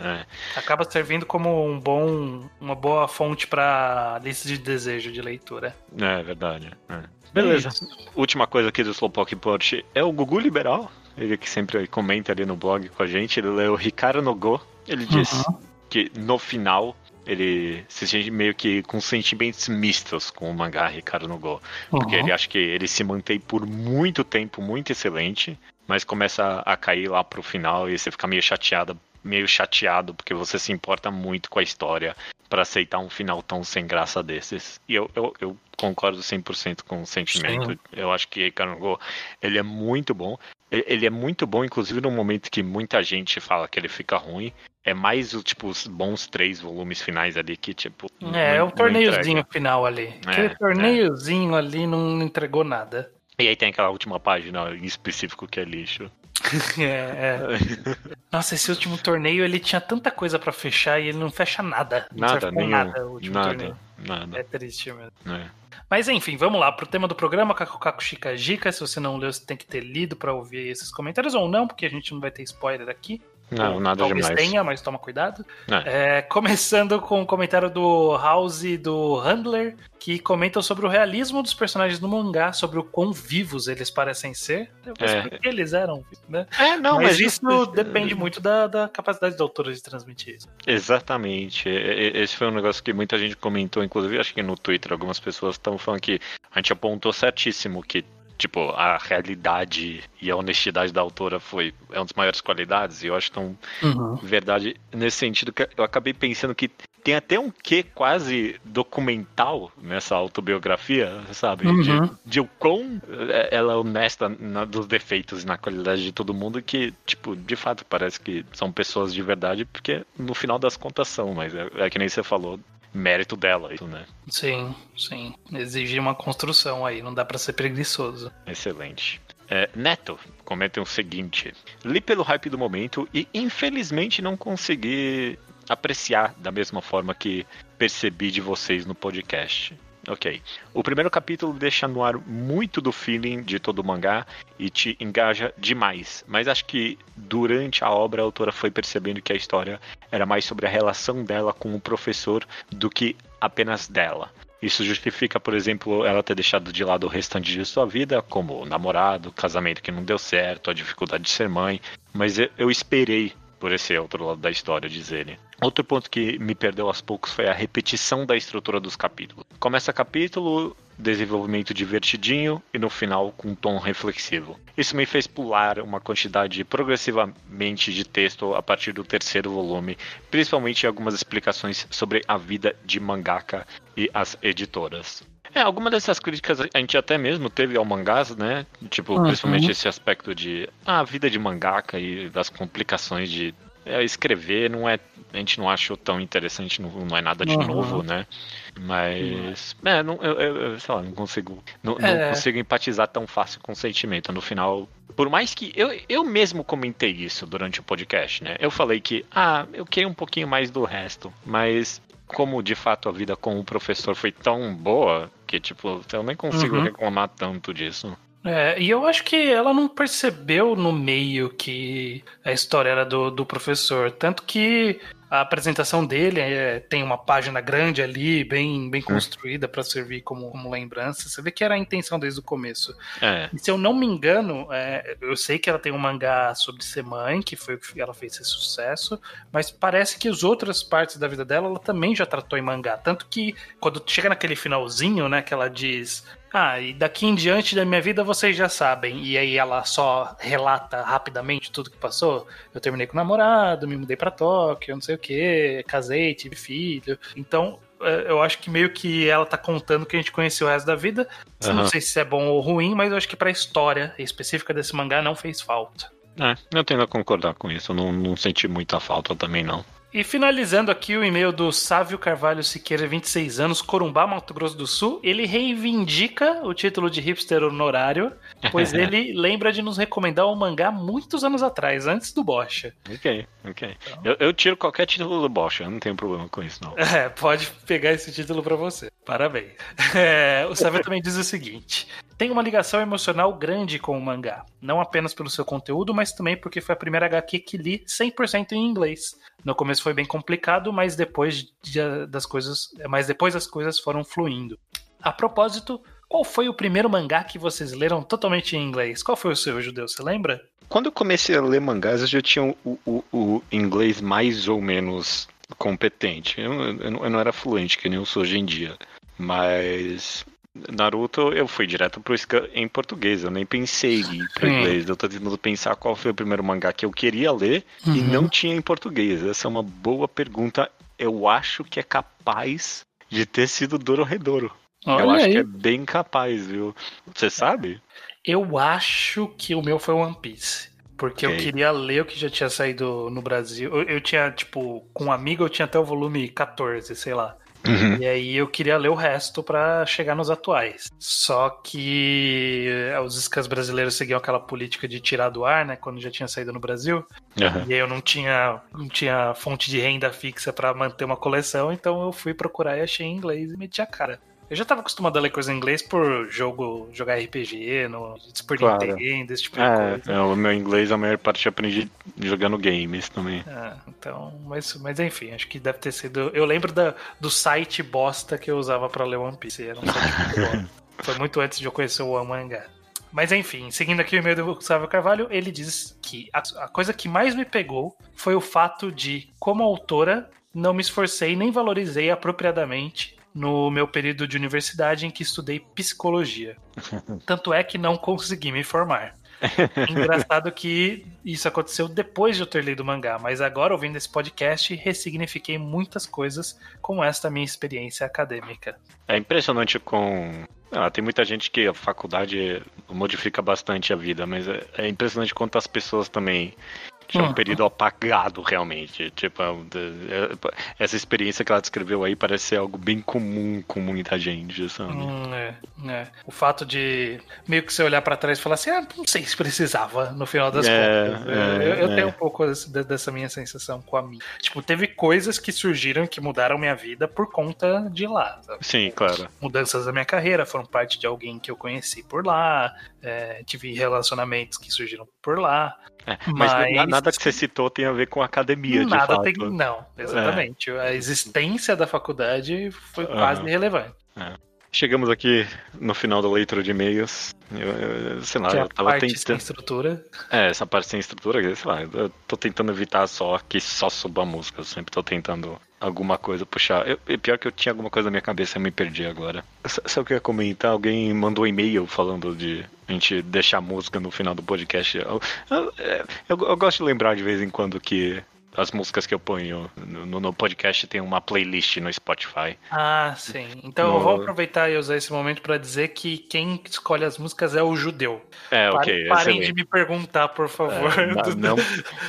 é. Acaba servindo como um bom, uma boa fonte para lista de desejo de leitura. É, verdade. é. Beleza. Última coisa aqui do Slowpoke Report é o Gugu Liberal. Ele que sempre comenta ali no blog com a gente. Ele leu Ricardo Nogô. Ele diz que no final ele se sente meio que com sentimentos mistos com o mangá Ricardo Nogô. Porque Uhum. ele acha que ele se mantém por muito tempo muito excelente, mas começa a cair lá pro final e você fica meio chateado, meio chateado porque você se importa muito com a história pra aceitar um final tão sem graça desses. E eu, eu, eu concordo 100% com o sentimento. Sim. Eu acho que Nogô, ele é muito bom. Ele- é muito bom, inclusive no momento que muita gente fala que ele fica ruim. É mais o tipo os bons três volumes finais ali que tipo. É, não- é o torneiozinho final ali. É, Aquele é. torneiozinho ali não entregou nada. E aí tem aquela última página em específico que é lixo. *laughs* É, é. Nossa, esse último torneio ele tinha tanta coisa pra fechar e ele não fecha nada. Não Nada, nenhum. nada o último Nada, torneio. nada. É triste mesmo. É. Mas enfim, vamos lá pro tema do programa, Kakukaku Chica Dica. Se você não leu, você tem que ter lido pra ouvir esses comentários ou não, porque a gente não vai ter spoiler aqui. Não, nada Talvez demais. tenha, mas toma cuidado. É. É, começando com o comentário do House e do Handler, que comentam sobre o realismo dos personagens do mangá, sobre o quão vivos eles parecem ser. Mas É. eles eram, né? É, não, mas, mas, isso depende muito da, da capacidade do autor de transmitir isso. Exatamente. Esse foi um negócio que muita gente comentou, inclusive acho que no Twitter algumas pessoas estão falando que a gente apontou certíssimo que tipo a realidade e a honestidade da autora foi é uma das maiores qualidades e eu acho tão verdade nesse sentido que eu acabei pensando que tem até um quê quase documental nessa autobiografia, sabe? Uhum. De, de o quão é, ela é honesta na, dos defeitos e na qualidade de todo mundo que, tipo, de fato parece que são pessoas de verdade, porque no final das contas são, mas é, é que nem você falou, mérito dela, isso, né? Sim, sim. Exige uma construção aí, não dá pra ser preguiçoso. Excelente. É, Neto, comentem o seguinte: li pelo hype do momento e infelizmente não consegui apreciar da mesma forma que percebi de vocês no podcast. Ok. O primeiro capítulo deixa no ar muito do feeling de todo o mangá e te engaja demais. Mas acho que durante a obra a autora foi percebendo que a história era mais sobre a relação dela com o professor do que apenas dela. Isso justifica, por exemplo, ela ter deixado de lado o restante de sua vida, como o namorado, casamento que não deu certo, a dificuldade de ser mãe. Mas eu esperei por esse outro lado da história, diz ele. Outro ponto que me perdeu aos poucos foi a repetição da estrutura dos capítulos. Começa capítulo, desenvolvimento divertidinho e no final com um tom reflexivo. Isso me fez pular uma quantidade progressivamente de texto a partir do terceiro volume, principalmente algumas explicações sobre a vida de mangaka e as editoras. É, alguma dessas críticas a gente até mesmo teve ao mangás, né? Tipo, Uhum. principalmente esse aspecto de ah, a vida de mangaka e das complicações de é, escrever não é a gente não achou tão interessante não, não é nada de Uhum. novo né mas é, não, eu, eu, sei lá não consigo não, não É. consigo empatizar tão fácil com o sentimento no final por mais que eu, eu mesmo comentei isso durante o podcast né eu falei que ah eu queria um pouquinho mais do resto mas como de fato a vida com o professor foi tão boa que tipo eu nem consigo Uhum. reclamar tanto disso É, e eu acho que ela não percebeu no meio que a história era do, do professor. Tanto que a apresentação dele é, tem uma página grande ali, bem, bem construída para servir como, como lembrança. Você vê que era a intenção desde o começo. é E se eu não me engano, é, eu sei que ela tem um mangá sobre ser mãe, que foi o que ela fez esse sucesso, mas parece que as outras partes da vida dela ela também já tratou em mangá. Tanto que quando chega naquele finalzinho, né, que ela diz. Ah, e daqui em diante da minha vida vocês já sabem. E aí ela só relata rapidamente tudo que passou. Eu terminei com o namorado, me mudei pra Tóquio, não sei o que, casei, tive filho. Então, é, eu acho que meio que ela tá contando que a gente conheceu o resto da vida. Eu Não sei se é bom ou ruim, mas eu acho que pra história específica desse mangá não fez falta. É, eu tendo a concordar com isso. Eu não, não senti muita falta também, não. E finalizando aqui o e-mail do Sávio Carvalho Siqueira, 26 anos, Corumbá, Mato Grosso do Sul. Ele reivindica o título de hipster honorário, pois *laughs* ele lembra de nos recomendar um mangá muitos anos atrás, antes do Bocha. Ok, ok. Eu, eu tiro qualquer título do Bosch, eu não tenho problema com isso, não. É, pode pegar esse título pra você. Parabéns. *laughs* É, o Sávio também diz o seguinte: tem uma ligação emocional grande com o mangá, não apenas pelo seu conteúdo, mas também porque foi a primeira HQ que li 100% em inglês. No começo foi bem complicado, mas depois de- das coisas, mas depois as coisas foram fluindo. A propósito, qual foi o primeiro mangá que vocês leram totalmente em inglês? Qual foi o seu, Judeu? Você lembra? Quando eu comecei a ler mangás, eu já tinha o, o, o inglês mais ou menos competente. Eu, eu, não- eu não era fluente, que nem eu sou hoje em dia. Mas Naruto eu fui direto pro scan em português. Eu nem pensei em ir pra Sim. inglês. Eu tô tentando pensar qual foi o primeiro mangá que eu queria ler e Uhum. não tinha em português. Essa é uma boa pergunta. Eu acho que é capaz de ter sido Dororedoro. Eu Olha acho aí. que é bem capaz, viu? Você sabe? Eu acho que o meu foi One Piece. Porque eu Ok. queria ler o que já tinha saído no Brasil. Eu, eu tinha, tipo, com um amigo eu tinha até o volume 14, sei lá. Uhum. E aí eu queria ler o resto pra chegar nos atuais. Só que eh, os scans brasileiros seguiam aquela política de tirar do ar, né? Quando já tinha saído no Brasil. Aham. E aí eu não tinha, não tinha fonte de renda fixa pra manter uma coleção, então eu fui procurar e achei em inglês e meti a cara. Eu já tava acostumado a ler coisa em inglês por jogo, jogar RPG, no Super Claro. Nintendo, esse tipo de É, coisa. é, o meu inglês, a maior parte eu aprendi jogando games também. É, então, mas, mas enfim, acho que deve ter sido. Eu lembro da, do site bosta que eu usava pra ler One Piece. Era um site. *laughs* Foi muito antes de eu conhecer o Mangá. Mas enfim, seguindo aqui o e-mail do Gustavo Carvalho, ele diz que a, a coisa que mais me pegou foi o fato de, como autora, não me esforcei nem valorizei apropriadamente no meu período de universidade em que estudei psicologia. *laughs* Tanto é que não consegui me formar. *laughs* Engraçado que isso aconteceu depois de eu ter lido o mangá, mas agora, ouvindo esse podcast, ressignifiquei muitas coisas com esta minha experiência acadêmica. É impressionante com. Ah, tem muita gente que a faculdade modifica bastante a vida, mas é, é impressionante quanto as pessoas também tinham um Hum. período apagado, realmente. Tipo, é, é, essa experiência que ela descreveu aí parece ser algo bem comum com muita gente, sabe? Hum, é, é. O fato de meio que você olhar pra trás e falar assim, ah, não sei se precisava no final das É, contas. é, eu eu é. tenho um pouco dessa minha sensação com a minha. Tipo, teve coisas que surgiram que mudaram minha vida por conta de lá. sabe? Sim, claro. mudanças da minha carreira foram parte de alguém que eu conheci por lá, é, tive relacionamentos que surgiram por lá. É, mas Mas- na- nada que você citou tem a ver com academia, de Nada fato. tem. Não, exatamente. A existência da faculdade foi quase irrelevante. Chegamos aqui no final da leitura de e-mails. Eu, eu- sei lá, que é eu tava parte sem tentando. estrutura. É, essa parte sem estrutura, sei lá, eu tô tentando evitar só que só suba a música. Eu sempre tô tentando alguma coisa puxar. Eu, pior que eu tinha alguma coisa na minha cabeça e eu me perdi agora. Sabe o que eu ia comentar? Alguém mandou um e-mail falando de a gente deixar música no final do podcast. Eu, eu- eu- eu gosto de lembrar de vez em quando que as músicas que eu ponho no, no podcast tem uma playlist no Spotify. Ah, sim. Então No- eu vou aproveitar e usar esse momento pra dizer que quem escolhe as músicas é o judeu. É, Parem- ok. Parem de me perguntar, por favor. É, *laughs* do- não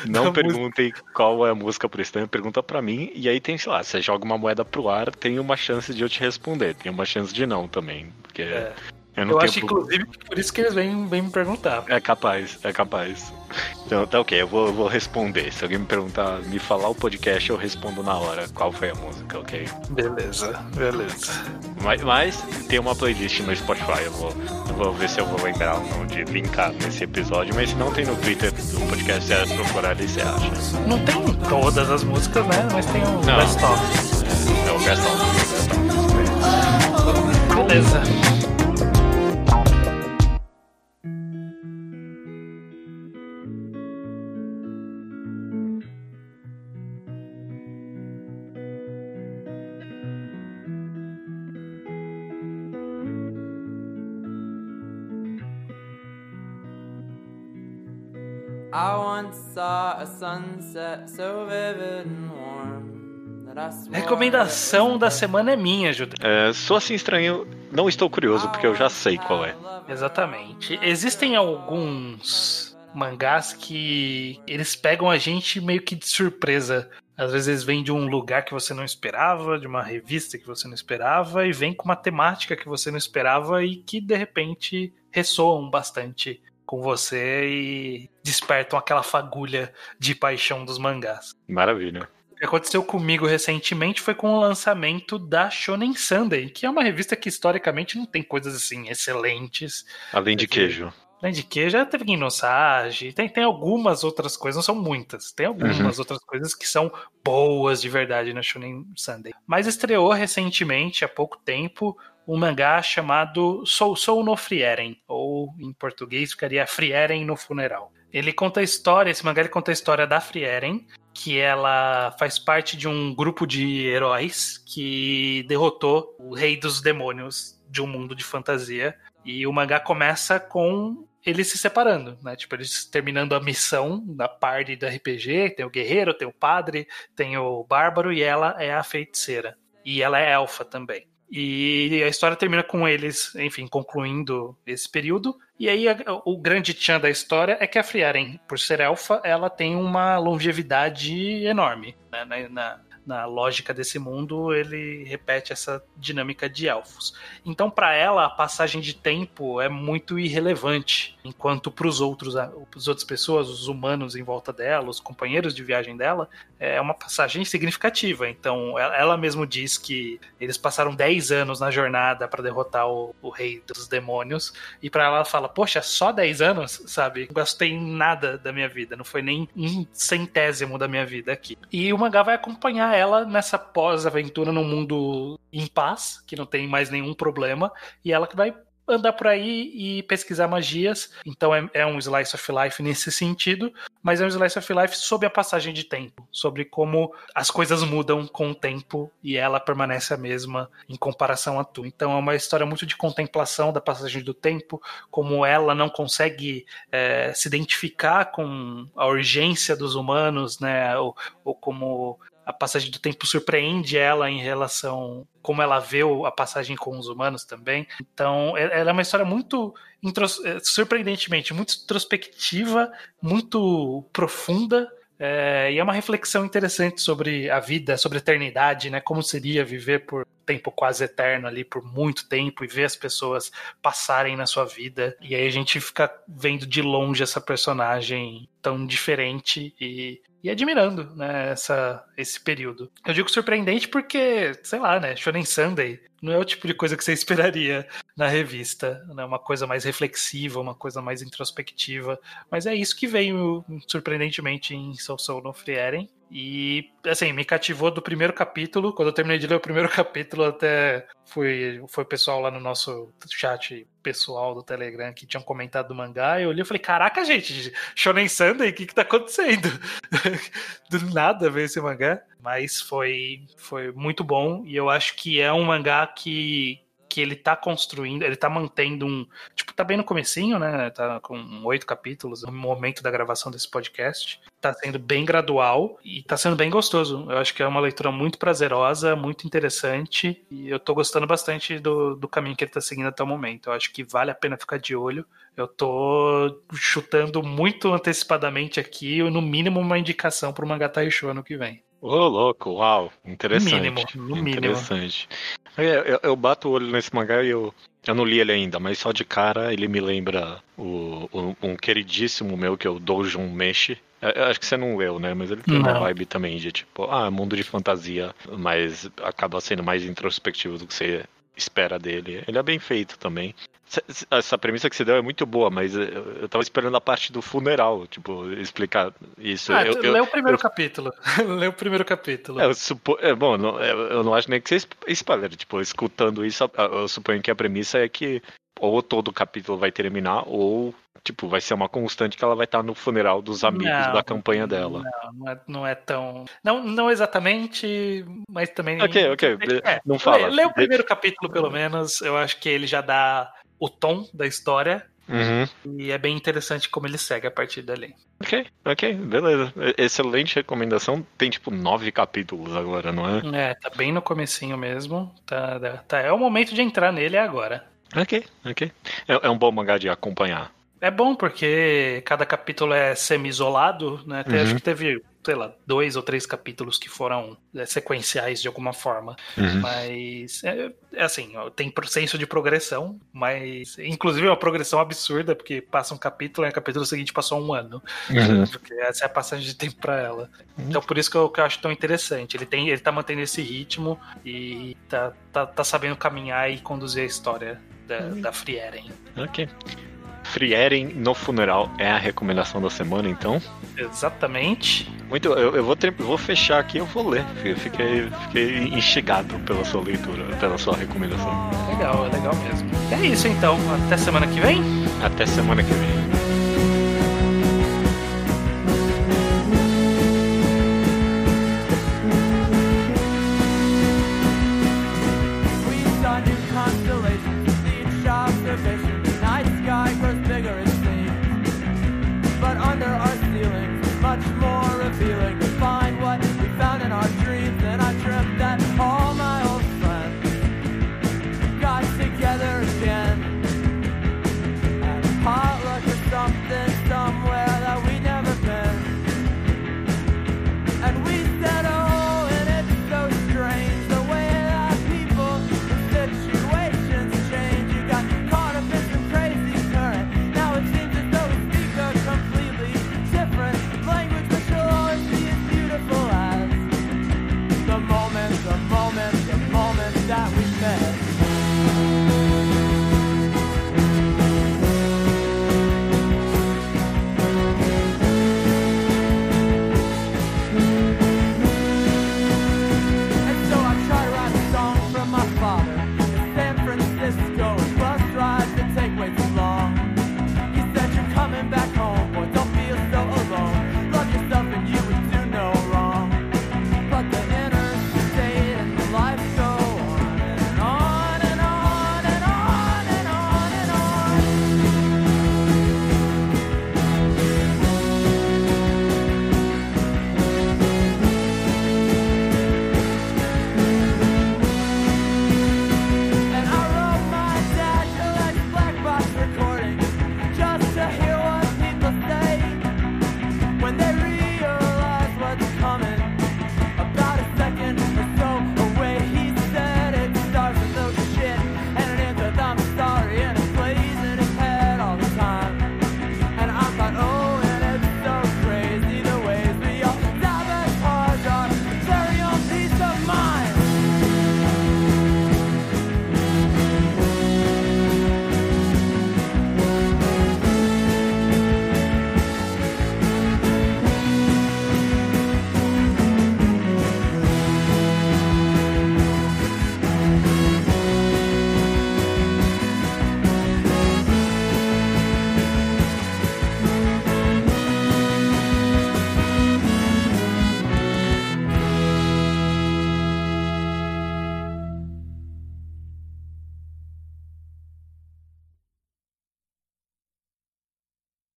não da perguntem qual é a música por isso, pergunta pra mim, e aí tem, sei lá, você joga uma moeda pro ar, tem uma chance de eu te responder, tem uma chance de não também, porque É. eu Eu acho, inclusive, que por isso que eles vêm, vêm me perguntar. É capaz, é capaz. Então tá ok, eu vou, eu vou responder. Se alguém me perguntar, me falar o podcast, eu respondo na hora qual foi a música, ok? Beleza, beleza. Mas, mas tem uma playlist no Spotify, eu vou, eu vou ver se eu vou lembrar ou não de linkar nesse episódio, mas se não tem no Twitter do podcast, se é procurar ali, você acha. Não tem todas as músicas, né? Mas tem um Não. best of. É o Gastão. Beleza. Saw a sunset so vivid and warm that I swore Recomendação da semana é minha, Judeu. É, sou assim estranho, não estou curioso porque eu já sei qual é. Exatamente. Existem alguns mangás que eles pegam a gente meio que de surpresa. Às vezes eles vêm de um lugar que você não esperava, de uma revista que você não esperava, e vem com uma temática que você não esperava e que de repente ressoam bastante com você e despertam aquela fagulha de paixão dos mangás. Maravilha. O que aconteceu comigo recentemente foi com o lançamento da Shonen Sunday, que é uma revista que historicamente não tem coisas assim excelentes. Além de queijo. Além de que já teve Guinosage, tem, tem algumas outras coisas, não são muitas, tem algumas outras coisas que são boas de verdade na Shonen Sunday. Mas estreou recentemente, há pouco tempo, um mangá chamado Sou Sou no Frieren, ou em português ficaria Frieren no Funeral. Ele conta a história, esse mangá ele conta a história da Frieren, que ela faz parte de um grupo de heróis que derrotou o rei dos demônios de um mundo de fantasia. E o mangá começa com eles se separando, né? Tipo, eles terminando a missão da party do RPG, tem o guerreiro, tem o padre, tem o bárbaro e ela é a feiticeira. E ela é elfa também. E a história termina com eles, enfim, concluindo esse período. E aí a- o grande tchan da história é que a Frieren, por ser elfa, ela tem uma longevidade enorme né, na, na- na lógica desse mundo, ele repete essa dinâmica de elfos. Então, para ela, a passagem de tempo é muito irrelevante, enquanto para os outros, as outras pessoas, os humanos em volta dela, os companheiros de viagem dela, é uma passagem significativa. Então, ela, mesmo diz que eles passaram 10 anos na jornada para derrotar o, o, rei dos demônios, e para ela, ela fala: Poxa, só 10 anos, sabe? Não gastei nada da minha vida, não foi nem um centésimo da minha vida aqui. E o mangá vai acompanhar ela nessa pós-aventura num mundo em paz, que não tem mais nenhum problema, e ela que vai andar por aí e pesquisar magias. Então é, é, um slice of life nesse sentido, mas é um slice of life sobre a passagem de tempo, sobre como as coisas mudam com o tempo e ela permanece a mesma em comparação a tu. Então é uma história muito de contemplação da passagem do tempo, como ela não consegue é, se identificar com a urgência dos humanos, né? Ou, ou como a passagem do tempo surpreende ela em relação como ela vê a passagem com os humanos também. Então, é, ela é uma história muito é, surpreendentemente muito introspectiva, muito profunda. É, e é uma reflexão interessante sobre a vida, sobre a eternidade, né? Como seria viver por tempo quase eterno ali, por muito tempo, e ver as pessoas passarem na sua vida. E aí a gente fica vendo de longe essa personagem tão diferente e e admirando, né, essa, esse período. Eu digo surpreendente porque, sei lá, né, Shonen Sunday não é o tipo de coisa que você esperaria na revista, né, uma coisa mais reflexiva, uma coisa mais introspectiva, mas é isso que veio surpreendentemente em Soul Soul no Frieren, e, assim, me cativou do primeiro capítulo. Quando eu terminei de ler o primeiro *laughs* capítulo, até fui, foi o pessoal lá no nosso chat pessoal do Telegram que tinham comentado do mangá. Eu olhei e falei: Caraca, gente, Shonen Sunday, o que que tá acontecendo? *laughs* do nada ver esse mangá. Mas foi, foi muito bom. E eu acho que é um mangá que, que ele tá construindo, ele tá mantendo um. Tipo, tá bem no comecinho, né? Tá com oito capítulos no momento da gravação desse podcast. Tá sendo bem gradual e tá sendo bem gostoso. Eu acho que é uma leitura muito prazerosa, muito interessante. E eu tô gostando bastante do, do caminho que ele tá seguindo até o momento. Eu acho que vale a pena ficar de olho. Eu tô chutando muito antecipadamente aqui, no mínimo uma indicação pro Mangatai Show ano que vem. Ô, oh, louco, uau, interessante. No mínimo, no interessante. mínimo. É, eu, eu, bato o olho nesse mangá e eu, eu não li ele ainda, mas só de cara ele me lembra o, o um queridíssimo meu, que é o Dojun Meshi. Eu acho que você não leu, né? Mas ele tem não. uma vibe também de tipo, ah, mundo de fantasia, mas acaba sendo mais introspectivo do que você espera dele. Ele é bem feito também. Essa premissa que você deu é muito boa, mas eu tava esperando a parte do funeral, tipo, explicar isso. Ah, eu, lê o primeiro eu... capítulo. *laughs* lê o primeiro capítulo. É, eu, supo... é, bom, não, eu não acho nem que seja spoiler. Tipo, escutando isso, eu suponho que a premissa é que ou todo o capítulo vai terminar, ou tipo, vai ser uma constante que ela vai estar no funeral dos amigos não, da campanha dela. Não, não é, não é, tão. Não, não exatamente, mas também. Ok, ok. É, não fala. Lê, lê o primeiro capítulo, pelo menos. Eu acho que ele já dá o tom da história. Uhum. E é bem interessante como ele segue a partir dali. Ok, ok, beleza. Excelente recomendação. Tem tipo nove capítulos agora, não é? É, tá bem no comecinho mesmo. Tá, tá, é o momento de entrar nele agora. Ok, ok. É, é um bom mangá de acompanhar. É bom porque cada capítulo é semi-isolado, né? Até uhum. Acho que teve, sei lá, dois ou três capítulos que foram é, sequenciais de alguma forma. Uhum. Mas é, é, assim, ó, tem senso de progressão, mas inclusive é uma progressão absurda, porque passa um capítulo e o capítulo seguinte passou um ano. Uhum. Porque essa é a passagem de tempo para ela. Uhum. Então por isso que eu, que eu, acho tão interessante. Ele, tem, ele tá mantendo esse ritmo e tá, tá, tá sabendo caminhar e conduzir a história da, uhum. da Frieren. Ok. Frieren no funeral é a recomendação da semana, então? Exatamente. Muito, eu, eu vou, vou fechar aqui, eu vou ler. Fiquei, fiquei instigado pela sua leitura, pela sua recomendação. Legal, é legal mesmo. É isso então, até semana que vem? Até semana que vem.